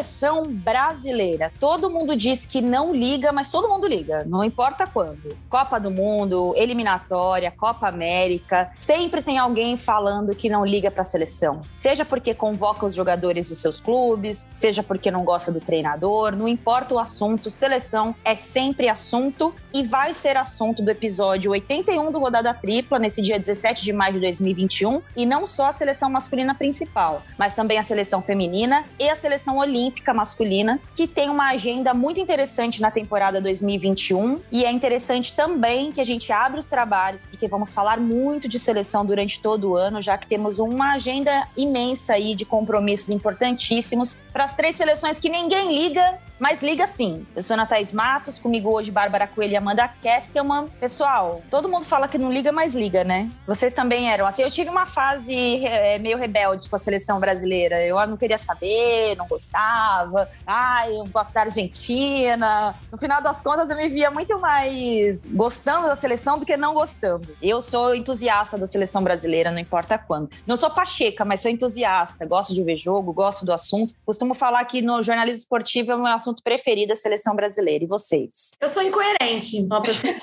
Seleção brasileira. Todo mundo diz que não liga, mas todo mundo liga, não importa quando. Copa do Mundo, eliminatória, Copa América, sempre tem alguém falando que não liga para a seleção. Seja porque convoca os jogadores dos seus clubes, seja porque não gosta do treinador, não importa o assunto, seleção é sempre assunto e vai ser assunto do episódio 81 do Rodada Tripla, nesse dia 17 de maio de 2021, e não só a seleção masculina principal, mas também a seleção feminina e a seleção olímpica masculina, que tem uma agenda muito interessante na temporada 2021. E é interessante também que a gente abra os trabalhos, porque vamos falar muito de seleção durante todo o ano, já que temos uma agenda imensa aí de compromissos importantíssimos para as três seleções que ninguém liga mas liga sim. Eu sou Ana Thaís Matos, comigo hoje Bárbara Coelho e Amanda Kestelman. Pessoal, todo mundo fala que não liga, mas liga, né? Vocês também eram assim. Eu tive uma fase é, meio rebelde com a seleção brasileira. Eu não queria saber, não gostava. Ai, eu gosto da Argentina. No final das contas, eu me via muito mais gostando da seleção do que não gostando. Eu sou entusiasta da seleção brasileira, não importa quando. Não sou pacheca, mas sou entusiasta. Gosto de ver jogo, gosto do assunto. Costumo falar que no jornalismo esportivo é um assunto assunto preferido da seleção brasileira. E vocês? Eu sou incoerente. Uma pessoa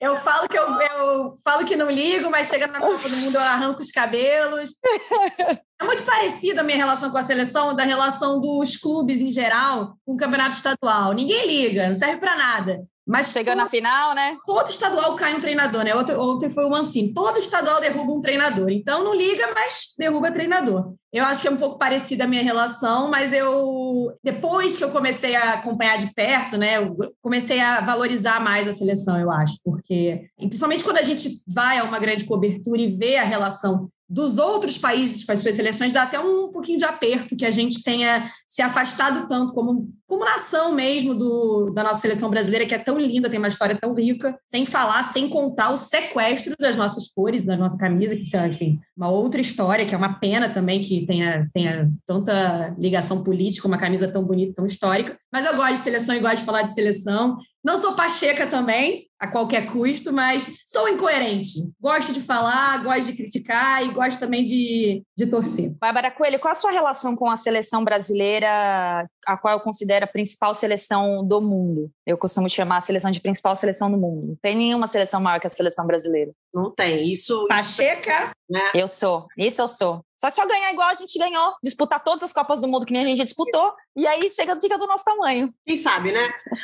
eu falo que eu, eu falo que não ligo, mas chega na Copa do Mundo eu arranco os cabelos. É muito parecida a minha relação com a seleção da relação dos clubes em geral com o campeonato estadual. Ninguém liga, não serve para nada. Mas chegando na final, né? Todo estadual cai um treinador, né? Outro, outro foi o Mancini. Todo estadual derruba um treinador. Então não liga, mas derruba treinador. Eu acho que é um pouco parecida a minha relação, mas eu depois que eu comecei a acompanhar de perto, né, eu comecei a valorizar mais a seleção, eu acho, porque principalmente quando a gente vai a uma grande cobertura e vê a relação dos outros países com as suas seleções, dá até um pouquinho de aperto que a gente tenha se afastado tanto como, como nação mesmo do, da nossa seleção brasileira, que é tão linda, tem uma história tão rica, sem falar, sem contar o sequestro das nossas cores, da nossa camisa, que é, enfim, uma outra história, que é uma pena também que tenha, tenha tanta ligação política, uma camisa tão bonita, tão histórica. Mas eu gosto de seleção e gosto de falar de seleção. Não sou pacheca também, a qualquer custo, mas sou incoerente. Gosto de falar, gosto de criticar e gosto também de, de torcer. Bárbara Coelho, qual a sua relação com a seleção brasileira, a qual eu considero a principal seleção do mundo? Eu costumo chamar a seleção de principal seleção do mundo. Não tem nenhuma seleção maior que a seleção brasileira. Não tem. Isso. Pacheca? Né? Eu sou. Isso eu sou. Só se eu ganhar igual a gente ganhou, disputar todas as Copas do Mundo que nem a gente disputou, e aí chega, fica do nosso tamanho. Quem sabe, né?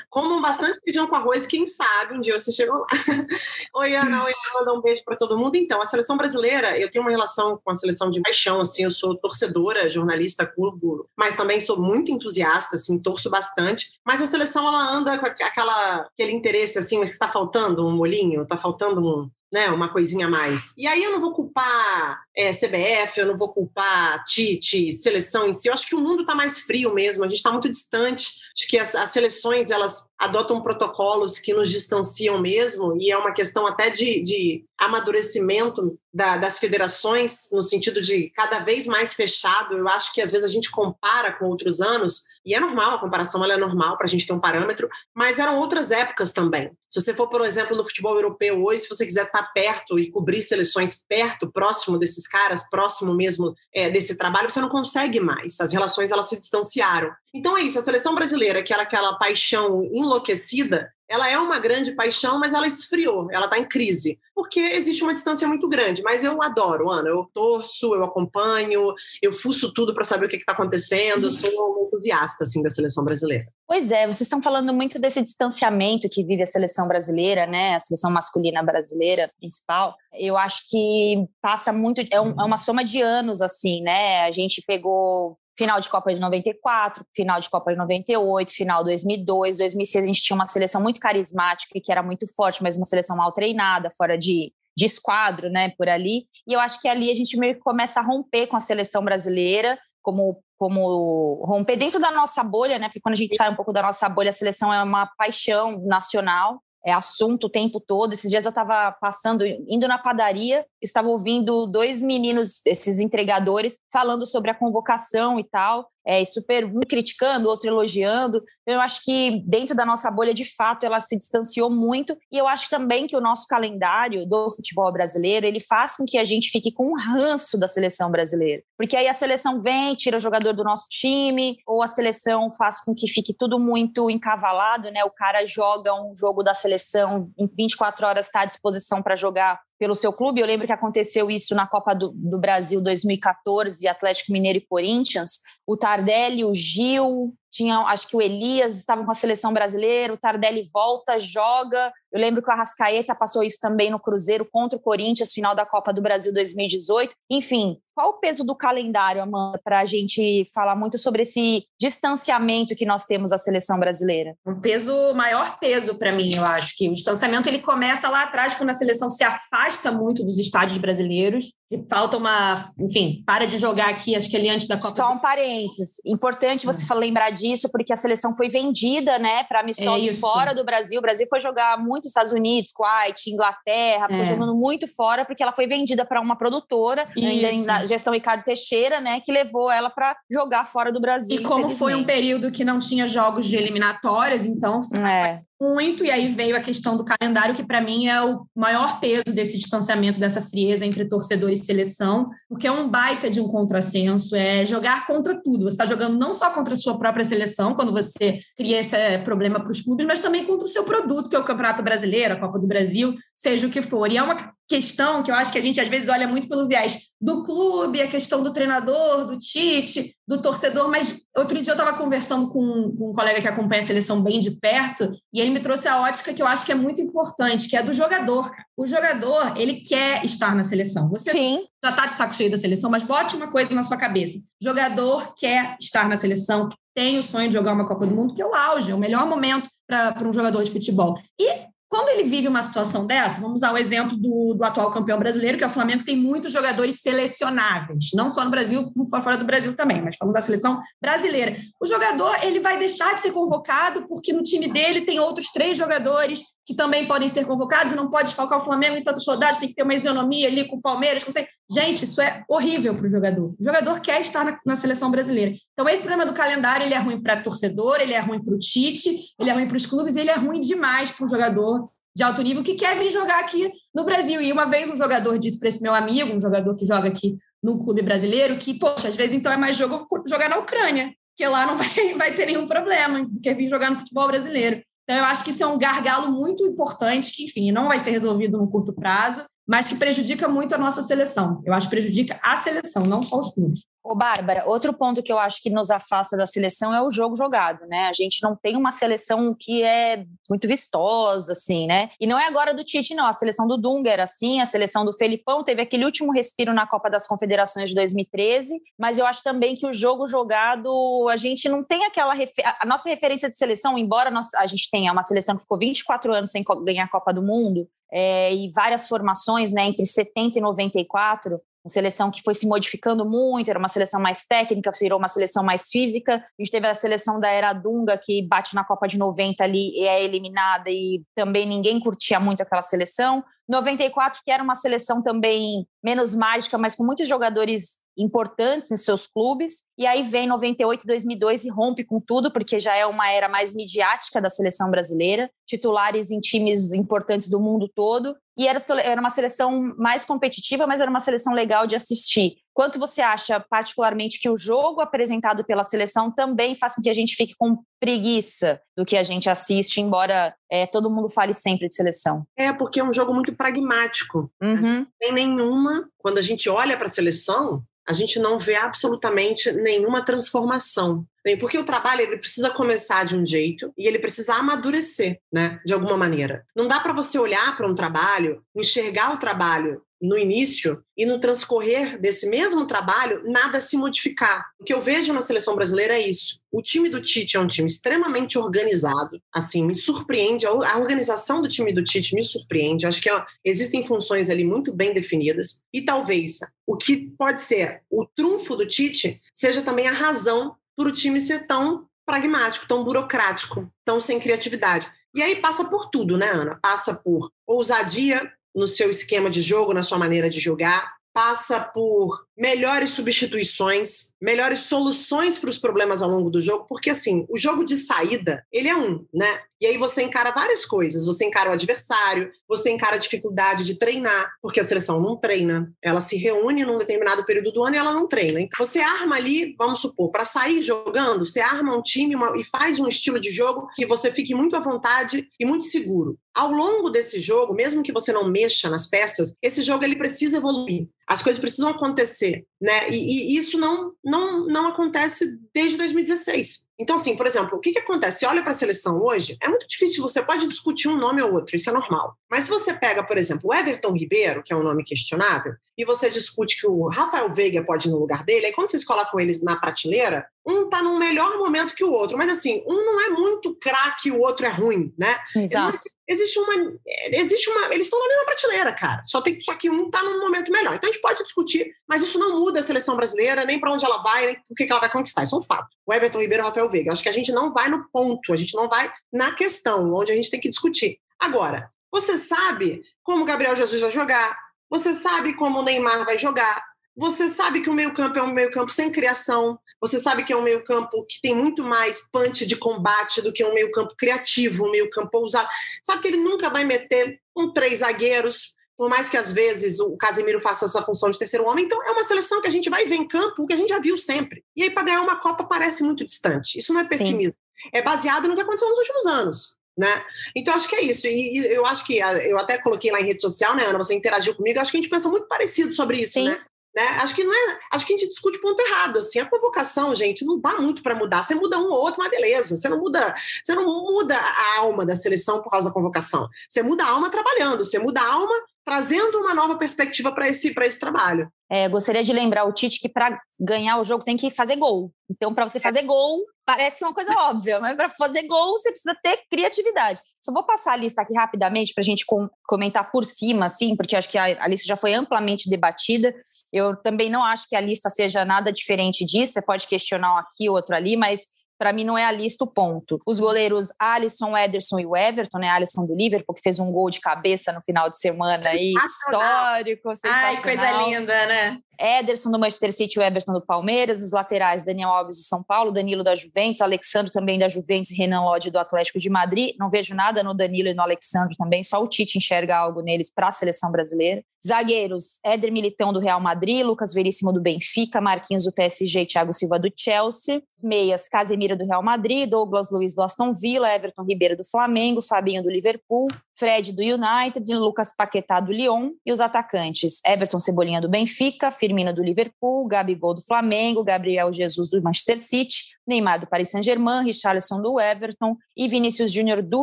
Comam bastante feijão com arroz, quem sabe um dia você chegou lá. oi, Ana, oi, Ana, um beijo para todo mundo. Então, a seleção brasileira, eu tenho uma relação com a seleção de paixão, assim, eu sou torcedora, jornalista, curvo, mas também sou muito entusiasta, assim, torço bastante. Mas a seleção, ela anda com aquela, aquele interesse, assim, mas está faltando um molinho, está faltando um, né, uma coisinha a mais. E aí eu não vou culpar é, CBF, eu não vou culpar Tite, seleção em si. Eu acho que o mundo está mais frio mesmo, a gente está muito distante de que as, as, seleções elas adotam protocolos que nos distanciam mesmo, e é uma questão até de, de amadurecimento da, das federações, no sentido de cada vez mais fechado. Eu acho que às vezes a gente compara com outros anos, e é normal, a comparação ela é normal para a gente ter um parâmetro, mas eram outras épocas também. Se você for, por exemplo, no futebol europeu hoje, se você quiser estar tá perto e cobrir seleções perto, próximo desses caras, próximo mesmo é, desse trabalho, você não consegue mais. As relações elas se distanciaram. Então é isso, a seleção brasileira, que era aquela paixão enlouquecida, ela é uma grande paixão, mas ela esfriou, ela está em crise, porque existe uma distância muito grande. Mas eu adoro, Ana, eu torço, eu acompanho, eu fuço tudo para saber o que está acontecendo, eu sou um entusiasta assim, da seleção brasileira. Pois é, vocês estão falando muito desse distanciamento que vive a seleção brasileira, né? A seleção masculina brasileira principal. Eu acho que passa muito, é, um, é uma soma de anos, assim, né? A gente pegou final de Copa de 94, final de Copa de 98, final 2002, 2006 a gente tinha uma seleção muito carismática e que era muito forte, mas uma seleção mal treinada, fora de, de esquadro, né, por ali. E eu acho que ali a gente meio que começa a romper com a seleção brasileira, como como romper dentro da nossa bolha, né? Porque quando a gente sai um pouco da nossa bolha, a seleção é uma paixão nacional é assunto o tempo todo. Esses dias eu estava passando, indo na padaria, estava ouvindo dois meninos, esses entregadores, falando sobre a convocação e tal. É, super um criticando, outro elogiando. Eu acho que dentro da nossa bolha, de fato, ela se distanciou muito. E eu acho também que o nosso calendário do futebol brasileiro ele faz com que a gente fique com um ranço da seleção brasileira. Porque aí a seleção vem, tira o jogador do nosso time, ou a seleção faz com que fique tudo muito encavalado, né? O cara joga um jogo da seleção em 24 horas, está à disposição para jogar pelo seu clube. Eu lembro que aconteceu isso na Copa do, do Brasil 2014, Atlético Mineiro e Corinthians. O Tardelli, o Gil, tinha, acho que o Elias estavam com a seleção brasileira, o Tardelli volta, joga. Eu lembro que o Arrascaeta passou isso também no Cruzeiro contra o Corinthians, final da Copa do Brasil 2018. Enfim, qual o peso do calendário, Amanda, para a gente falar muito sobre esse distanciamento que nós temos da seleção brasileira? Um peso, maior peso para mim, eu acho que o distanciamento ele começa lá atrás, quando a seleção se afasta muito dos estádios brasileiros, falta uma, enfim, para de jogar aqui, acho que ali antes da Copa. Só um parênteses, importante você é. lembrar disso, porque a seleção foi vendida, né, para amistosos é fora do Brasil. O Brasil foi jogar muito nos Estados Unidos, Kuwait, Inglaterra, foi é. jogando muito fora, porque ela foi vendida para uma produtora, ainda gestão Ricardo Teixeira, né, que levou ela para jogar fora do Brasil. E como foi um período que não tinha jogos de eliminatórias, então é muito, e aí veio a questão do calendário, que para mim é o maior peso desse distanciamento, dessa frieza entre torcedor e seleção, porque é um baita de um contrassenso, é jogar contra tudo. Você está jogando não só contra a sua própria seleção, quando você cria esse eh, problema para os clubes, mas também contra o seu produto, que é o Campeonato Brasileiro, a Copa do Brasil, seja o que for. E é uma questão que eu acho que a gente às vezes olha muito pelo viés do clube, a questão do treinador, do Tite, do torcedor, mas outro dia eu estava conversando com, com, um colega que acompanha a seleção bem de perto, e ele me trouxe a ótica que eu acho que é muito importante, que é do jogador. O jogador, ele quer estar na seleção. Você Sim. já está de saco cheio da seleção, mas bote uma coisa na sua cabeça. O jogador quer estar na seleção, tem o sonho de jogar uma Copa do Mundo, que é o auge, é o melhor momento para um jogador de futebol. E quando ele vive uma situação dessa, vamos usar o exemplo do, do, atual campeão brasileiro, que é o Flamengo, que tem muitos jogadores selecionáveis, não só no Brasil, como fora do Brasil também, mas falando da seleção brasileira. O jogador ele vai deixar de ser convocado porque no time dele tem outros três jogadores que também podem ser convocados e não pode desfalcar o Flamengo em tantas rodadas, tem que ter uma isonomia ali com o Palmeiras. Com... Gente, isso é horrível para o jogador. O jogador quer estar na, na, seleção brasileira. Então, esse problema do calendário ele é ruim para torcedor, ele é ruim para o Tite, ele é ruim para os clubes, ele é ruim demais para um jogador de alto nível que quer vir jogar aqui no Brasil. E uma vez um jogador disse para esse meu amigo, um jogador que joga aqui no clube brasileiro, que, poxa, às vezes então é mais jogo jogar na Ucrânia, que lá não vai, vai ter nenhum problema, quer vir jogar no futebol brasileiro. Então, eu acho que isso é um gargalo muito importante, que, enfim, não vai ser resolvido no curto prazo, mas que prejudica muito a nossa seleção. Eu acho que prejudica a seleção, não só os clubes. Ô, Bárbara, outro ponto que eu acho que nos afasta da seleção é o jogo jogado, né? A gente não tem uma seleção que é muito vistosa, assim, né? E não é agora do Tite, não. A seleção do Dunga era assim, a seleção do Felipão teve aquele último respiro na Copa das Confederações de 2013, mas eu acho também que o jogo jogado, a gente não tem aquela. A nossa referência de seleção, embora a gente tenha uma seleção que ficou 24 anos sem ganhar a Copa do Mundo, é, e várias formações, né, entre 70 e 94, uma seleção que foi se modificando muito, era uma seleção mais técnica, virou uma seleção mais física. A gente teve a seleção da Era Dunga, que bate na Copa de 90 ali e é eliminada, e também ninguém curtia muito aquela seleção. 94, que era uma seleção também menos mágica, mas com muitos jogadores importantes em seus clubes. E aí vem 98, 2002 e rompe com tudo, porque já é uma era mais midiática da seleção brasileira, titulares em times importantes do mundo todo. E era, era uma seleção mais competitiva, mas era uma seleção legal de assistir. Quanto você acha, particularmente, que o jogo apresentado pela seleção também faz com que a gente fique com preguiça do que a gente assiste, embora é, todo mundo fale sempre de seleção? É, porque é um jogo muito pragmático. Uhum. Não tem nenhuma. Quando a gente olha para a seleção, a gente não vê absolutamente nenhuma transformação. Porque o trabalho ele precisa começar de um jeito e ele precisa amadurecer, né, de alguma maneira. Não dá para você olhar para um trabalho, enxergar o trabalho no início e no transcorrer desse mesmo trabalho nada se modificar. O que eu vejo na seleção brasileira é isso. O time do Tite é um time extremamente organizado. Assim, me surpreende. A organização do time do Tite me surpreende. Acho que existem funções ali muito bem definidas. E talvez o que pode ser o trunfo do Tite seja também a razão por o time ser tão pragmático, tão burocrático, tão sem criatividade. E aí passa por tudo, né, Ana? Passa por ousadia no seu esquema de jogo, na sua maneira de jogar, passa por melhores substituições, melhores soluções para os problemas ao longo do jogo, porque assim, o jogo de saída, ele é um, né? E aí você encara várias coisas. Você encara o adversário, você encara a dificuldade de treinar, porque a seleção não treina. Ela se reúne num determinado período do ano e ela não treina. Então você arma ali, vamos supor, para sair jogando, você arma um time uma, e faz um estilo de jogo que você fique muito à vontade e muito seguro. Ao longo desse jogo, mesmo que você não mexa nas peças, esse jogo ele precisa evoluir. As coisas precisam acontecer, né? E, e isso não, não, não acontece desde 2016. Então, assim, por exemplo, o que, que acontece? Você olha para a seleção hoje, é muito difícil, você pode discutir um nome ou outro, isso é normal. Mas se você pega, por exemplo, o Everton Ribeiro, que é um nome questionável, e você discute que o Rafael Veiga pode ir no lugar dele, aí quando vocês colocam eles na prateleira, um tá num melhor momento que o outro. Mas assim, um não é muito craque e o outro é ruim, né? Exato. É existe uma. Existe uma. Eles estão na mesma prateleira, cara. Só, tem, só que um tá num momento melhor. Então a gente pode discutir, mas isso não muda a seleção brasileira, nem para onde ela vai, nem o que ela vai conquistar. Isso é um fato. O Everton Ribeiro e o Rafael Veiga. Acho que a gente não vai no ponto, a gente não vai na questão, onde a gente tem que discutir. Agora, você sabe como o Gabriel Jesus vai jogar, você sabe como o Neymar vai jogar, você sabe que o meio-campo é um meio-campo sem criação, você sabe que é um meio-campo que tem muito mais punch de combate do que um meio-campo criativo, um meio-campo ousado. Sabe que ele nunca vai meter um três zagueiros, por mais que às vezes o Casemiro faça essa função de terceiro homem. Então é uma seleção que a gente vai ver em campo, o que a gente já viu sempre. E aí, para ganhar uma Copa, parece muito distante. Isso não é pessimismo. Sim. É baseado no que aconteceu nos últimos anos. Né? Então, acho que é isso. E, e, eu acho que eu até coloquei lá em rede social, né, Ana? Você interagiu comigo, acho que a gente pensa muito parecido sobre isso, Sim. né? Né? Acho que não é, acho que a gente discute ponto errado, assim, a convocação, gente, não dá muito para mudar. Você muda um ou outro, mas beleza. Você não muda, você não muda a alma da seleção por causa da convocação. Você muda a alma trabalhando, você muda a alma trazendo uma nova perspectiva para esse, esse trabalho. É, gostaria de lembrar o Tite que para ganhar o jogo tem que fazer gol. Então, para você fazer gol, parece uma coisa óbvia, mas para fazer gol você precisa ter criatividade. Só vou passar a lista aqui rapidamente para a gente com, comentar por cima, assim, porque acho que a, a, lista já foi amplamente debatida. Eu também não acho que a lista seja nada diferente disso. Você pode questionar um aqui, outro ali, mas para mim não é a lista o ponto. Os goleiros Alisson, Ederson e o Everton, né? Alisson do Liverpool, que fez um gol de cabeça no final de semana aí, histórico, Ai, coisa linda, né? Ederson do Manchester City, o Everton do Palmeiras, os laterais Daniel Alves do São Paulo, Danilo da Juventus, Alexandre também da Juventus, Renan Lodge do Atlético de Madrid. Não vejo nada no Danilo e no Alexandre também, só o Tite enxerga algo neles para a seleção brasileira. Zagueiros, Éder Militão do Real Madrid, Lucas Veríssimo do Benfica, Marquinhos do PSG Thiago Silva do Chelsea. Meias, Casemiro do Real Madrid, Douglas Luiz do Aston Villa, Everton Ribeiro do Flamengo, Fabinho do Liverpool, Fred do United, Lucas Paquetá do Lyon e os atacantes Everton Cebolinha do Benfica, Firmino do Liverpool, Gabigol do Flamengo, Gabriel Jesus do Manchester City, Neymar do Paris Saint-Germain, Richarlison do Everton e Vinícius Júnior do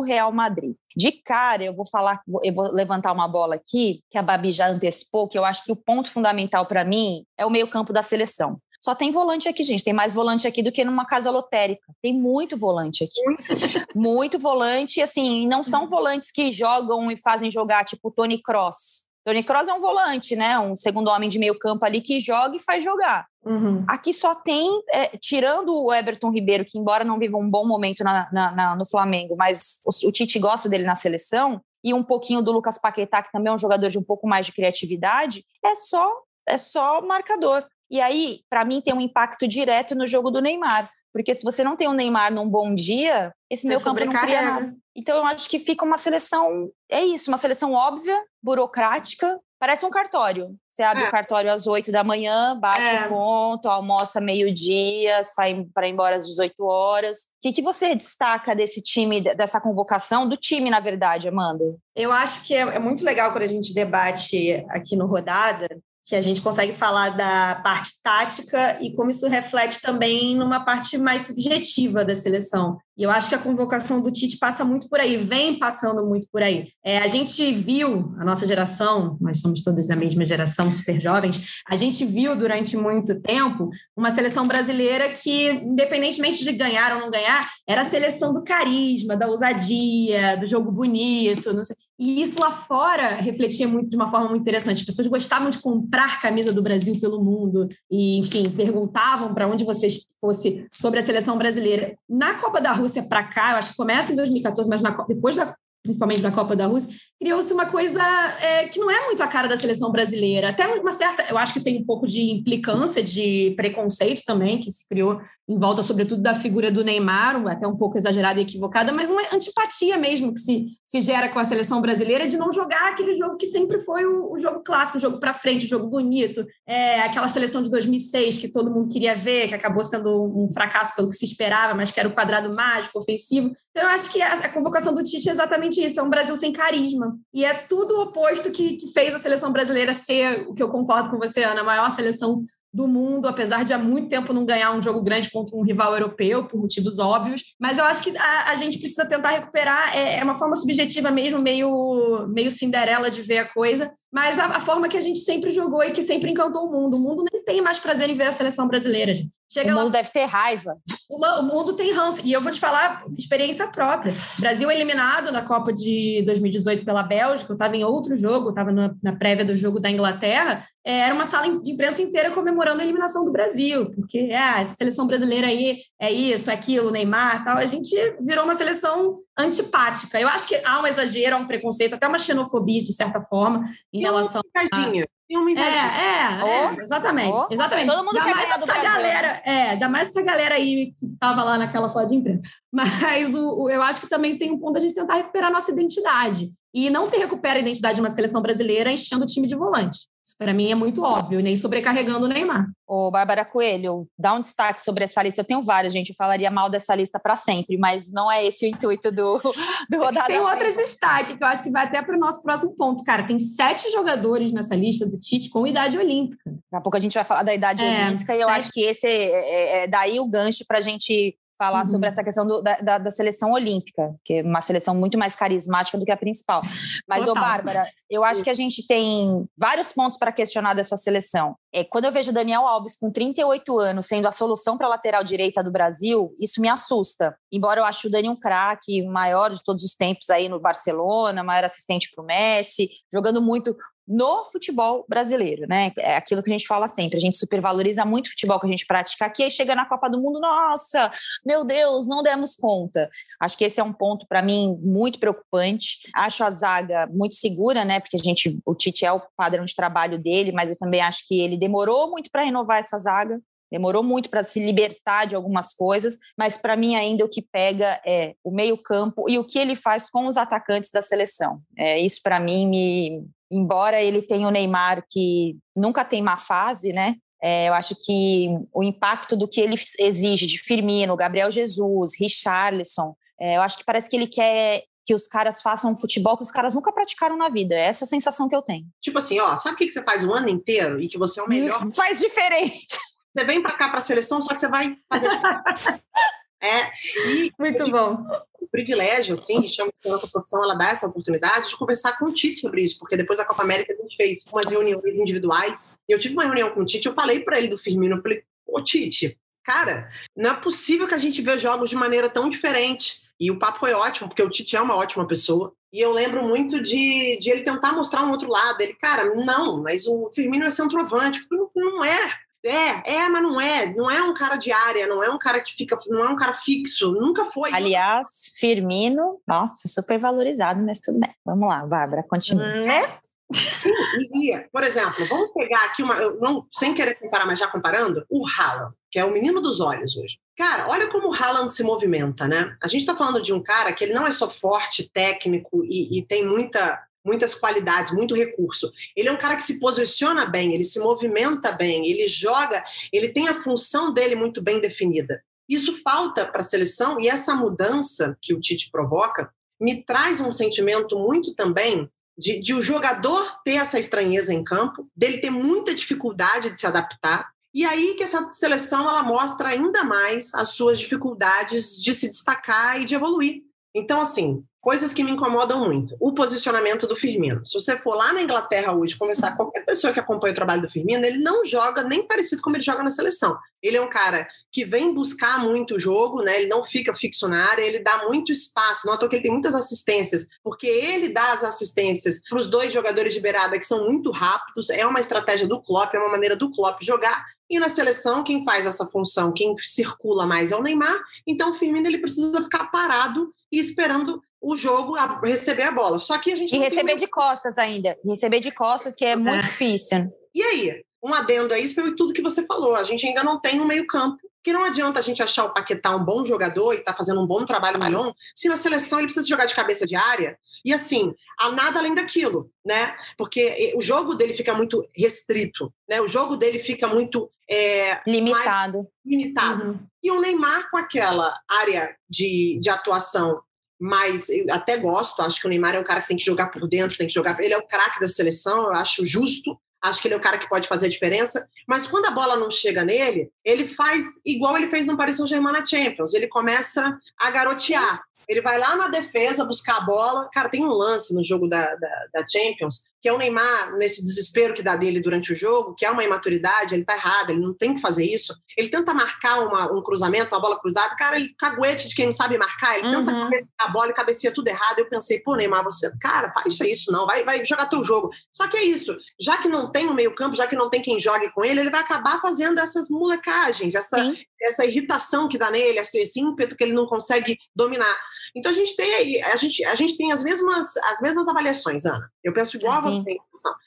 Real Madrid. De cara, eu vou falar, eu vou levantar uma bola aqui, que a Babi já antecipou, que eu acho que o ponto fundamental para mim é o meio-campo da seleção. Só tem volante aqui, gente. Tem mais volante aqui do que numa casa lotérica. Tem muito volante aqui. muito volante, assim, não são volantes que jogam e fazem jogar, tipo Tony Cross. Tony Cross é um volante, né? Um segundo homem de meio campo ali que joga e faz jogar. Uhum. Aqui só tem, é, tirando o Everton Ribeiro, que embora não viva um bom momento na, na, na, no Flamengo, mas o, o Tite gosta dele na seleção, e um pouquinho do Lucas Paquetá, que também é um jogador de um pouco mais de criatividade, é só é só marcador. E aí, para mim, tem um impacto direto no jogo do Neymar. Porque se você não tem o Neymar num bom dia, esse meu campo não cria nada. Então eu acho que fica uma seleção, é isso, uma seleção óbvia, burocrática, parece um cartório. Você abre é. o cartório às 8 da manhã, bate é. o ponto, almoça meio-dia, sai para ir embora às 18 horas. O que, que você destaca desse time, dessa convocação, do time, na verdade, Amanda? Eu acho que é, é muito legal quando a gente debate aqui no Rodada, que a gente consegue falar da parte tática e como isso reflete também numa parte mais subjetiva da seleção. E eu acho que a convocação do Tite passa muito por aí, vem passando muito por aí. É, a gente viu, a nossa geração, nós somos todos da mesma geração, super jovens, a gente viu durante muito tempo uma seleção brasileira que, independentemente de ganhar ou não ganhar, era a seleção do carisma, da ousadia, do jogo bonito, não sei. E isso lá fora refletia muito de uma forma muito interessante. As pessoas gostavam de comprar camisa do Brasil pelo mundo e, enfim, perguntavam para onde você fosse sobre a seleção brasileira. Na Copa da Rússia para cá, eu acho que começa em 2014, mas na, depois da principalmente da Copa da Rússia, criou-se uma coisa é, que não é muito a cara da seleção brasileira. Até uma certa, eu acho que tem um pouco de implicância, de preconceito também, que se criou em volta, sobretudo, da figura do Neymar, até um pouco exagerada e equivocada, mas uma antipatia mesmo que se, se gera com a seleção brasileira de não jogar aquele jogo que sempre foi o, o jogo clássico, o jogo para frente, o jogo bonito, é, aquela seleção de 2006 que todo mundo queria ver, que acabou sendo um fracasso pelo que se esperava, mas que era o quadrado mágico, ofensivo. Então, eu acho que a, a convocação do Tite é exatamente isso, é um Brasil sem carisma. E é tudo o oposto que, que fez a seleção brasileira ser, o que eu concordo com você, Ana, a maior seleção do mundo, apesar de há muito tempo não ganhar um jogo grande contra um rival europeu, por motivos óbvios. Mas eu acho que a, a gente precisa tentar recuperar, é, é, uma forma subjetiva mesmo, meio, meio Cinderela de ver a coisa, mas a, a, forma que a gente sempre jogou e que sempre encantou o mundo. O mundo nem tem mais prazer em ver a seleção brasileira, gente. Chega o mundo lá, deve ter raiva. o mundo tem ranço. E eu vou te falar experiência própria. Brasil eliminado na Copa de 2018 pela Bélgica. Eu estava em outro jogo, estava na, na, prévia do jogo da Inglaterra. É, era uma sala de imprensa inteira comemorando a eliminação do Brasil. Porque ah, essa seleção brasileira aí é isso, é aquilo, Neymar tal. A gente virou uma seleção antipática. Eu acho que há um exagero, há um preconceito, até uma xenofobia, de certa forma, em e relação. Uma a... Tem uma invadinha. É, é, oh, é exatamente, oh, exatamente. Todo mundo dá mais essa Brasil, galera, né? é, dá mais essa galera aí que estava lá naquela sala de imprensa. Mas o, o, eu acho que também tem um ponto da gente tentar recuperar a nossa identidade. E não se recupera a identidade de uma seleção brasileira enchendo o time de volante. Isso para mim é muito óbvio, nem sobrecarregando o Neymar. Ô, Bárbara Coelho, dá um destaque sobre essa lista. Eu tenho vários, gente. Eu falaria mal dessa lista para sempre, mas não é esse o intuito do, do Rodada. Tem outro destaque que eu acho que vai até para o nosso próximo ponto. Cara, tem sete jogadores nessa lista do Tite com idade olímpica. Daqui a pouco a gente vai falar da idade é, olímpica e eu acho que esse é, é, é daí o gancho para a gente falar uhum. sobre essa questão do, da, da, da, seleção olímpica, que é uma seleção muito mais carismática do que a principal. Mas, ô Bárbara, eu acho que a gente tem vários pontos para questionar dessa seleção. É, quando eu vejo o Daniel Alves com 38 anos sendo a solução para a lateral direita do Brasil, isso me assusta. Embora eu ache o Dani um craque, maior de todos os tempos aí no Barcelona, maior assistente para o Messi, jogando muito no futebol brasileiro, né? É aquilo que a gente fala sempre, a gente supervaloriza muito o futebol que a gente pratica aqui, aí chega na Copa do Mundo, nossa, meu Deus, não demos conta. Acho que esse é um ponto para mim muito preocupante. Acho a zaga muito segura, né? Porque a gente, o Tite é o padrão de trabalho dele, mas eu também acho que ele demorou muito para renovar essa zaga. Demorou muito para se libertar de algumas coisas, mas para mim ainda o que pega é o meio-campo e o que ele faz com os atacantes da seleção. É, isso para mim me, embora ele tenha o Neymar que nunca tem má fase, né? É, eu acho que o impacto do que ele exige de Firmino, Gabriel Jesus, Richarlison, é, eu acho que parece que ele quer que os caras façam um futebol que os caras nunca praticaram na vida. É essa a sensação que eu tenho. Tipo assim, ó, sabe o que você faz o ano inteiro e que você é o melhor? Faz diferente. Você vem para cá para a seleção, só que você vai fazer. é. E, Muito bom privilégio, assim, chama que a nossa profissão, ela dá essa oportunidade de conversar com o Tite sobre isso, porque depois da Copa América a gente fez umas reuniões individuais, e eu tive uma reunião com o Tite, eu falei para ele do Firmino, eu falei, ô Tite, cara, não é possível que a gente veja jogos de maneira tão diferente. E o papo foi ótimo, porque o Tite é uma ótima pessoa. E eu lembro muito de, de ele tentar mostrar um outro lado. Ele, cara, não, mas o Firmino é centroavante. Eu falei, não é. É, é, mas não é. Não é um cara de área, não é um cara que fica, não é um cara fixo, nunca foi. Aliás, Firmino, nossa, super valorizado, mas tudo bem. Vamos lá, Bárbara, continua. É? Sim, e, por exemplo, vamos pegar aqui uma, não, sem querer comparar, mas já comparando, o Haaland, que é o menino dos olhos hoje. Cara, olha como o Haaland se movimenta, né? A gente está falando de um cara que ele não é só forte, técnico e, e tem muita muitas qualidades, muito recurso. Ele é um cara que se posiciona bem, ele se movimenta bem, ele joga, ele tem a função dele muito bem definida. Isso falta para a seleção e essa mudança que o Tite provoca me traz um sentimento muito também de, de o jogador ter essa estranheza em campo, dele ter muita dificuldade de se adaptar. E aí que essa seleção ela mostra ainda mais as suas dificuldades de se destacar e de evoluir. Então, assim, coisas que me incomodam muito. O posicionamento do Firmino. Se você for lá na Inglaterra hoje conversar com qualquer pessoa que acompanha o trabalho do Firmino, ele não joga nem parecido como ele joga na seleção. Ele é um cara que vem buscar muito o jogo, né? Ele não fica fixo na área, ele dá muito espaço. Notou que ele tem muitas assistências, porque ele dá as assistências para os dois jogadores de beirada que são muito rápidos. É uma estratégia do Klopp, é uma maneira do Klopp jogar. E na seleção, quem faz essa função, quem circula mais é o Neymar. Então o Firmino ele precisa ficar parado e esperando o jogo, a receber a bola. Só que a gente. E receber de costas ainda. Receber de costas, que é muito é. difícil. E aí? Um adendo a isso foi tudo que você falou. A gente ainda não tem um meio-campo que não adianta a gente achar o Paquetá um bom jogador e tá fazendo um bom trabalho malhão, se na seleção ele precisa jogar de cabeça de área. E assim, há nada além daquilo, né? Porque o jogo dele fica muito restrito, né? O jogo dele fica muito é, limitado. limitado. Uhum. E o Neymar com aquela área de, de atuação mas até gosto, acho que o Neymar é um cara que tem que jogar por dentro, tem que jogar. Ele é o craque da seleção, eu acho justo, acho que ele é o cara que pode fazer a diferença, mas quando a bola não chega nele, ele faz igual ele fez no Paris Saint-Germain na Champions, ele começa a garotear. Ele vai lá na defesa buscar a bola. Cara, tem um lance no jogo da, da, da, Champions, que é o Neymar, nesse desespero que dá dele durante o jogo, que é uma imaturidade, ele tá errado, ele não tem que fazer isso. Ele tenta marcar uma, um cruzamento, uma bola cruzada, cara, ele caguete de quem não sabe marcar, ele uhum. tenta cabecear a bola e cabeceia tudo errado. Eu pensei, pô, Neymar, você, cara, faz isso não, vai, vai jogar teu jogo. Só que é isso, já que não tem o meio-campo, já que não tem quem jogue com ele, ele vai acabar fazendo essas molecagens, essa, essa irritação que dá nele, esse, esse ímpeto que ele não consegue dominar. Então a gente tem aí, a gente, a gente tem as mesmas, as mesmas avaliações, Ana. Eu penso igual a você.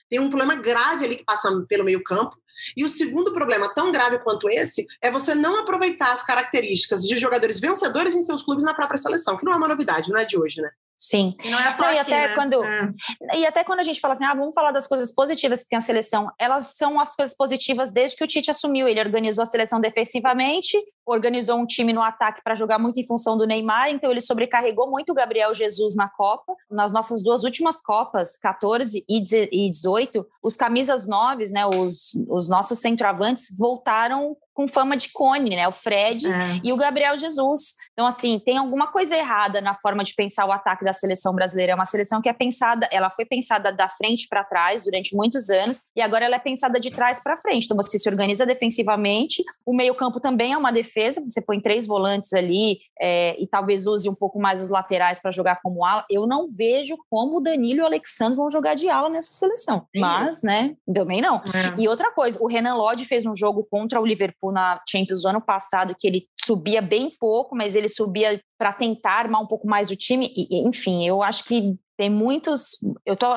Tem um problema grave ali que passa pelo meio campo. E o segundo problema, tão grave quanto esse, é você não aproveitar as características de jogadores vencedores em seus clubes na própria seleção, que não é uma novidade, não é de hoje, né? Sim. E não é só e aqui, até né? quando é. E até quando a gente fala assim, ah, vamos falar das coisas positivas que tem a seleção, elas são as coisas positivas desde que o Tite assumiu. Ele organizou a seleção defensivamente, organizou um time no ataque para jogar muito em função do Neymar, então ele sobrecarregou muito o Gabriel Jesus na Copa. Nas nossas duas últimas Copas, 14 e 18, os camisas noves, né, os, os nossos centroavantes voltaram com fama de cone, né? O Fred é. e o Gabriel Jesus. Então, assim, tem alguma coisa errada na forma de pensar o ataque da seleção brasileira. É uma seleção que é pensada, ela foi pensada da frente para trás durante muitos anos e agora ela é pensada de trás para frente. Então, você se organiza defensivamente. O meio-campo também é uma defesa. Você põe três volantes ali é, e talvez use um pouco mais os laterais para jogar como ala. Eu não vejo como o Danilo e o Alexandre vão jogar de ala nessa seleção. Mas, né? Também não. É. E outra coisa, o Renan Lodge fez um jogo contra o Liverpool na Champions do ano passado, que ele subia bem pouco, mas ele subia para tentar armar um pouco mais o time. E, enfim, eu acho que tem muitos. Eu, tô,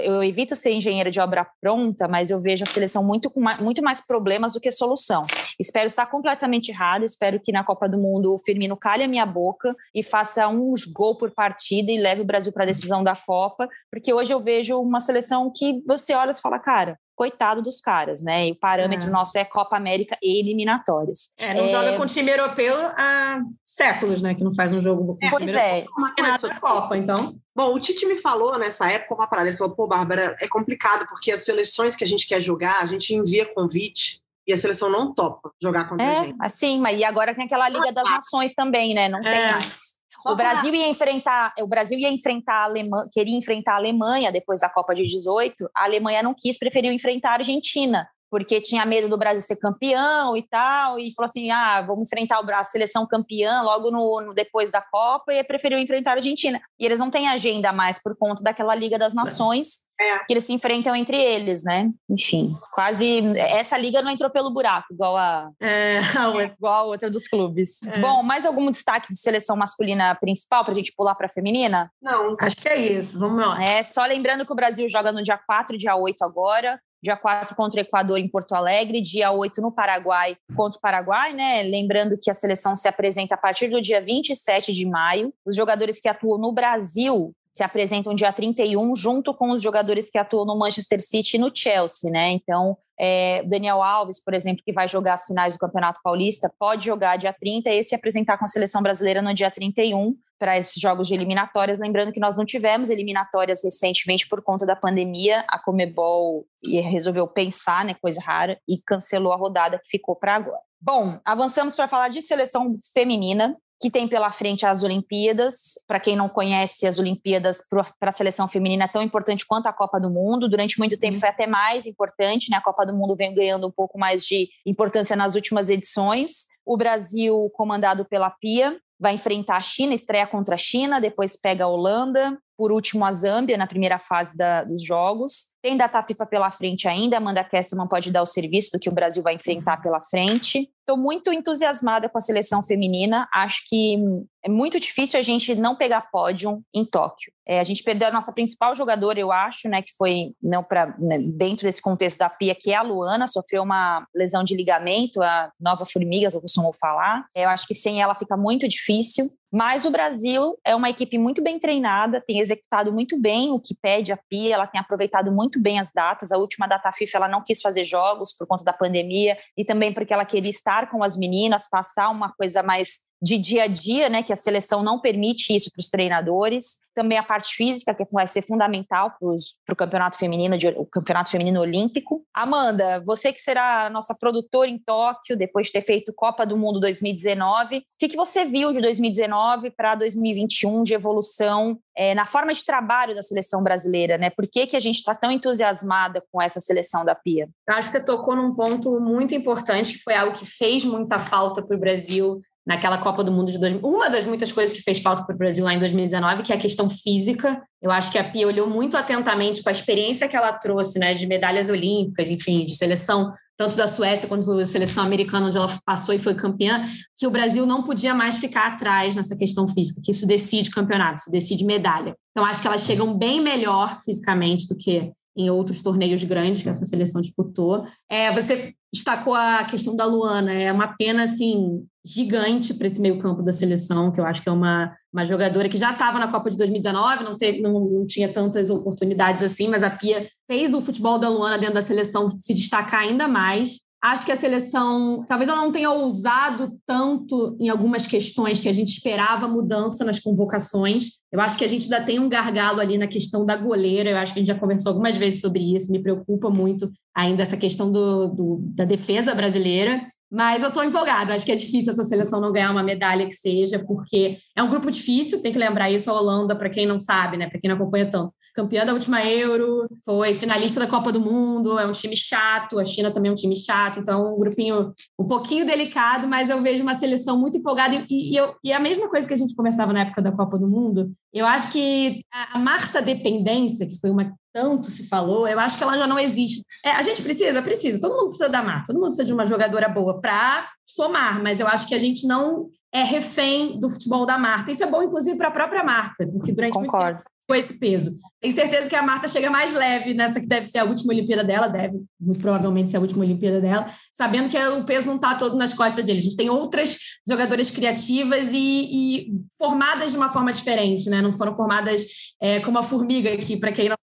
eu evito ser engenheira de obra pronta, mas eu vejo a seleção muito, com muito mais problemas do que solução. Espero estar completamente errada. Espero que na Copa do Mundo o Firmino calhe a minha boca e faça um gol por partida e leve o Brasil para a decisão da Copa, porque hoje eu vejo uma seleção que você olha e fala, cara, coitado dos caras, né? E o parâmetro é. nosso é Copa América e eliminatórias. É, não é... joga com time europeu há séculos, né? Que não faz um jogo com é, pois time é. Uma coisa da Copa, então. Bom, o Tite me falou nessa época uma parada. Ele falou, pô, Bárbara, é complicado, porque as seleções que a gente quer jogar, a gente envia convite e a seleção não topa jogar contra é, a gente. Assim, mas e agora tem aquela Liga das Nações também, né? Não é. tem mais. Só o Brasil ia enfrentar, o Brasil ia enfrentar a Alemanha, queria enfrentar a Alemanha depois da Copa de 18. A Alemanha não quis, preferiu enfrentar a Argentina porque tinha medo do Brasil ser campeão e tal, e falou assim: ah, vamos enfrentar a seleção campeã logo no, no, depois da Copa, e preferiu enfrentar a Argentina. E eles não têm agenda mais por conta daquela Liga das Nações, é. que eles se enfrentam entre eles, né? Enfim, quase. Essa liga não entrou pelo buraco, igual a, é, igual a outra dos clubes. É. Bom, mais algum destaque de seleção masculina principal para a gente pular para a feminina? Não, acho que é isso. Vamos lá. É, só lembrando que o Brasil joga no dia 4 e dia 8 agora dia 4 contra o Equador em Porto Alegre, dia 8 no Paraguai contra o Paraguai, né? Lembrando que a seleção se apresenta a partir do dia 27 de maio. Os jogadores que atuam no Brasil se apresentam dia 31, junto com os jogadores que atuam no Manchester City e no Chelsea, né? Então, é, Daniel Alves, por exemplo, que vai jogar as finais do Campeonato Paulista, pode jogar dia 30 e se apresentar com a seleção brasileira no dia 31 para esses jogos de eliminatórias. Lembrando que nós não tivemos eliminatórias recentemente por conta da pandemia. A Comebol resolveu pensar, né, coisa rara, e cancelou a rodada que ficou para agora. Bom, avançamos para falar de seleção feminina que tem pela frente as Olimpíadas. Para quem não conhece, as Olimpíadas para a seleção feminina é tão importante quanto a Copa do Mundo. Durante muito tempo foi até mais importante, né? A Copa do Mundo vem ganhando um pouco mais de importância nas últimas edições. O Brasil, comandado pela Pia, vai enfrentar a China, estreia contra a China, depois pega a Holanda, por último a Zâmbia na primeira fase da, dos jogos. Tem data FIFA pela frente ainda, Amanda Kesselman pode dar o serviço do que o Brasil vai enfrentar pela frente. estou muito entusiasmada com a seleção feminina. Acho que é muito difícil a gente não pegar pódio em Tóquio. É, a gente perdeu a nossa principal jogadora, eu acho, né, que foi não para né, dentro desse contexto da Pia, que é a Luana, sofreu uma lesão de ligamento, a nova formiga que eu costumo falar. Eu acho que sem ela fica muito difícil. Mas o Brasil é uma equipe muito bem treinada, tem executado muito bem o que pede a Pia, ela tem aproveitado muito bem as datas. A última data FIFA ela não quis fazer jogos por conta da pandemia e também porque ela queria estar com as meninas, passar uma coisa mais de dia a dia, né, que a seleção não permite isso para os treinadores. Também a parte física, que vai ser fundamental para o campeonato feminino, de, o campeonato feminino olímpico. Amanda, você que será nossa produtora em Tóquio, depois de ter feito Copa do Mundo 2019, o que, que você viu de 2019 para 2021 de evolução é, na forma de trabalho da seleção brasileira, né? Por que, que a gente está tão entusiasmada com essa seleção da Pia? Eu acho que você tocou num ponto muito importante, que foi algo que fez muita falta para o Brasil naquela Copa do Mundo de 2000. Uma das muitas coisas que fez falta para o Brasil lá em 2019, que é a questão física. Eu acho que a Pia olhou muito atentamente com a experiência que ela trouxe, né, de medalhas olímpicas, enfim, de seleção tanto da Suécia quanto da seleção americana, onde ela passou e foi campeã, que o Brasil não podia mais ficar atrás nessa questão física, que isso decide campeonato, isso decide medalha. Então, acho que elas chegam bem melhor fisicamente do que em outros torneios grandes que essa seleção disputou. É, você destacou a questão da Luana, é uma pena assim gigante para esse meio campo da seleção, que eu acho que é uma, uma jogadora que já estava na Copa de 2019, não, teve, não, não tinha tantas oportunidades assim, mas a Pia fez o futebol da Luana dentro da seleção se destacar ainda mais. Acho que a seleção, talvez ela não tenha ousado tanto em algumas questões que a gente esperava mudança nas convocações. Eu acho que a gente ainda tem um gargalo ali na questão da goleira. Eu acho que a gente já conversou algumas vezes sobre isso. Me preocupa muito ainda essa questão do, do da defesa brasileira. Mas eu estou empolgada. Acho que é difícil essa seleção não ganhar uma medalha que seja, porque é um grupo difícil. Tem que lembrar isso a Holanda, para quem não sabe, né? Para quem não acompanha tanto campeã da última Euro, foi finalista da Copa do Mundo, é um time chato, a China também é um time chato, então é um grupinho um pouquinho delicado, mas eu vejo uma seleção muito empolgada e, e, eu, e a mesma coisa que a gente conversava na época da Copa do Mundo, eu acho que a, a Marta Dependência, que foi uma tanto se falou, eu acho que ela já não existe. É, a gente precisa, precisa, todo mundo precisa da Marta, todo mundo precisa de uma jogadora boa para somar, mas eu acho que a gente não é refém do futebol da Marta. Isso é bom, inclusive, para a própria Marta, porque durante Concordo. muito tempo com esse peso. Tenho certeza que a Marta chega mais leve nessa que deve ser a última Olimpíada dela, deve muito provavelmente ser a última Olimpíada dela, sabendo que o peso não está todo nas costas dele. A gente tem outras jogadoras criativas e, e formadas de uma forma diferente, né? Não foram formadas é, como a Formiga, que, para quem não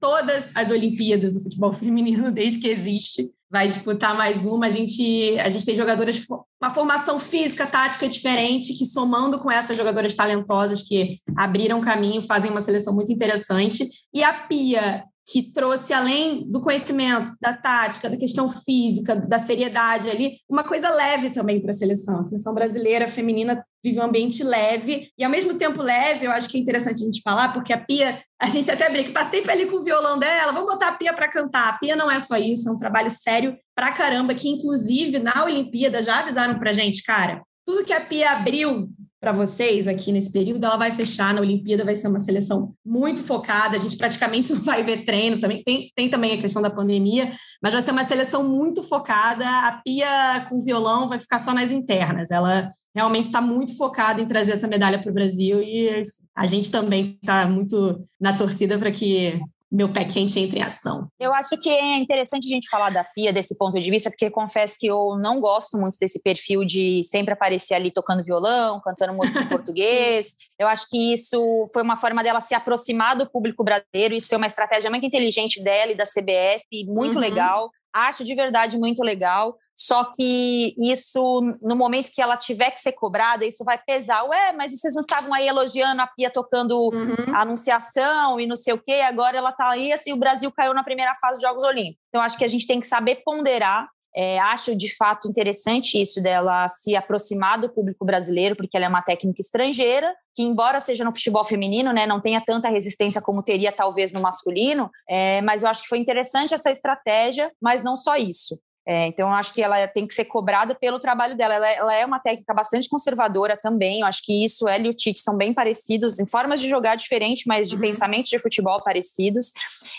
todas as Olimpíadas do futebol feminino desde que existe vai disputar mais uma. A gente, a gente tem jogadoras, uma formação física, tática diferente, que somando com essas jogadoras talentosas que abriram caminho, fazem uma seleção muito interessante. E a Pia que trouxe, além do conhecimento, da tática, da questão física, da seriedade ali, uma coisa leve também para a seleção. A seleção brasileira feminina vive um ambiente leve, e ao mesmo tempo leve, eu acho que é interessante a gente falar, porque a Pia, a gente até brinca, tá sempre ali com o violão dela, vamos botar a Pia para cantar. A Pia não é só isso, é um trabalho sério pra caramba, que inclusive na Olimpíada já avisaram pra gente, cara, tudo que a Pia abriu para vocês aqui nesse período, ela vai fechar na Olimpíada, vai ser uma seleção muito focada, a gente praticamente não vai ver treino, também tem, tem também a questão da pandemia, mas vai ser uma seleção muito focada, a Pia com violão vai ficar só nas internas, ela realmente está muito focada em trazer essa medalha para o Brasil e a gente também está muito na torcida para que meu pé quente entra em ação. Eu acho que é interessante a gente falar da Pia desse ponto de vista, porque confesso que eu não gosto muito desse perfil de sempre aparecer ali tocando violão, cantando música em português. Eu acho que isso foi uma forma dela se aproximar do público brasileiro, isso foi uma estratégia muito inteligente dela e da CBF, muito uhum. legal. Acho de verdade muito legal. Só que isso, no momento que ela tiver que ser cobrada, isso vai pesar. Ué, mas vocês não estavam aí elogiando a Pia tocando uhum. a anunciação e não sei o quê, agora ela tá aí, assim, o Brasil caiu na primeira fase dos Jogos Olímpicos. Então, acho que a gente tem que saber ponderar. É, acho de fato interessante isso dela se aproximar do público brasileiro, porque ela é uma técnica estrangeira, que, embora seja no futebol feminino, né, não tenha tanta resistência como teria talvez no masculino, é, mas eu acho que foi interessante essa estratégia, mas não só isso. É, então, eu acho que ela tem que ser cobrada pelo trabalho dela. Ela, ela, é uma técnica bastante conservadora também. Eu acho que isso, ela e o Tite são bem parecidos, em formas de jogar diferente, mas de uhum. pensamentos de futebol parecidos.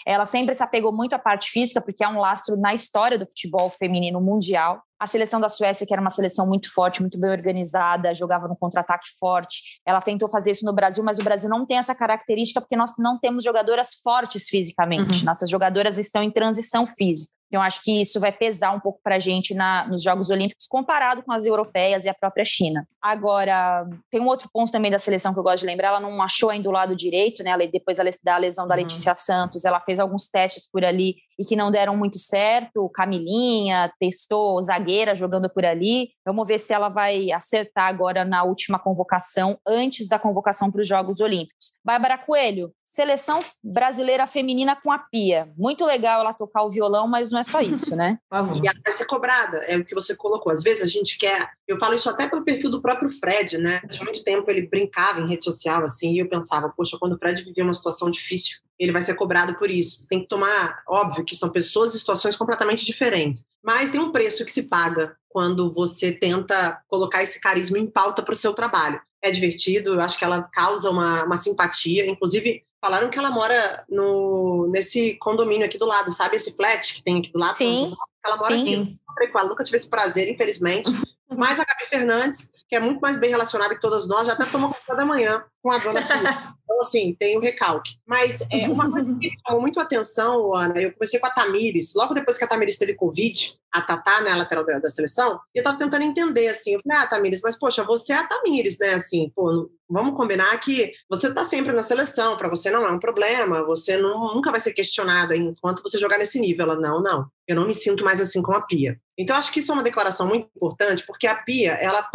Ela sempre se apegou muito à parte física, porque é um lastro na história do futebol feminino mundial. A seleção da Suécia, que era uma seleção muito forte, muito bem organizada, jogava no contra-ataque forte. Ela tentou fazer isso no Brasil, mas o Brasil não tem essa característica porque nós não temos jogadoras fortes fisicamente. Uhum. Nossas jogadoras estão em transição física. Então, acho que isso vai pesar um pouco para a gente na, nos Jogos Olímpicos, comparado com as europeias e a própria China. Agora, tem um outro ponto também da seleção que eu gosto de lembrar: ela não achou ainda o lado direito, né? Depois da lesão da uhum. Letícia Santos, ela fez alguns testes por ali e que não deram muito certo. Camilinha testou zagueira jogando por ali. Vamos ver se ela vai acertar agora na última convocação, antes da convocação para os Jogos Olímpicos. Bárbara Coelho, Seleção brasileira feminina com a Pia. Muito legal ela tocar o violão, mas não é só isso, né? e ela vai ser cobrada, é o que você colocou. Às vezes a gente quer. Eu falo isso até pelo perfil do próprio Fred, né? De muito tempo ele brincava em rede social, assim, e eu pensava, poxa, quando o Fred vivia uma situação difícil, ele vai ser cobrado por isso. Tem que tomar, óbvio que são pessoas e situações completamente diferentes, mas tem um preço que se paga quando você tenta colocar esse carisma em pauta para o seu trabalho. É divertido, eu acho que ela causa uma, uma simpatia, inclusive Falaram que ela mora no, nesse condomínio aqui do lado, sabe? Esse flat que tem aqui do lado. Sim. Ela mora Sim. aqui. Eu nunca tive esse prazer, infelizmente. Mas a Gabi Fernandes, que é muito mais bem relacionada que todas nós, já até tomou café da manhã com a dona Então, assim, tem o recalque. Mas é, uma coisa que me chamou muito atenção, Ana, eu comecei com a Tamires, logo depois que a Tamires teve Covid, a Tatá, né, lateral da, da seleção, e eu tava tentando entender, assim, eu falei, ah, Tamires, mas poxa, você é a Tamires, né, assim, pô, vamos combinar que você tá sempre na seleção, para você não é um problema, você não, nunca vai ser questionada enquanto você jogar nesse nível. Ela, não, não, eu não me sinto mais assim com a Pia. Então, acho que isso é uma declaração muito importante, porque a Pia, ela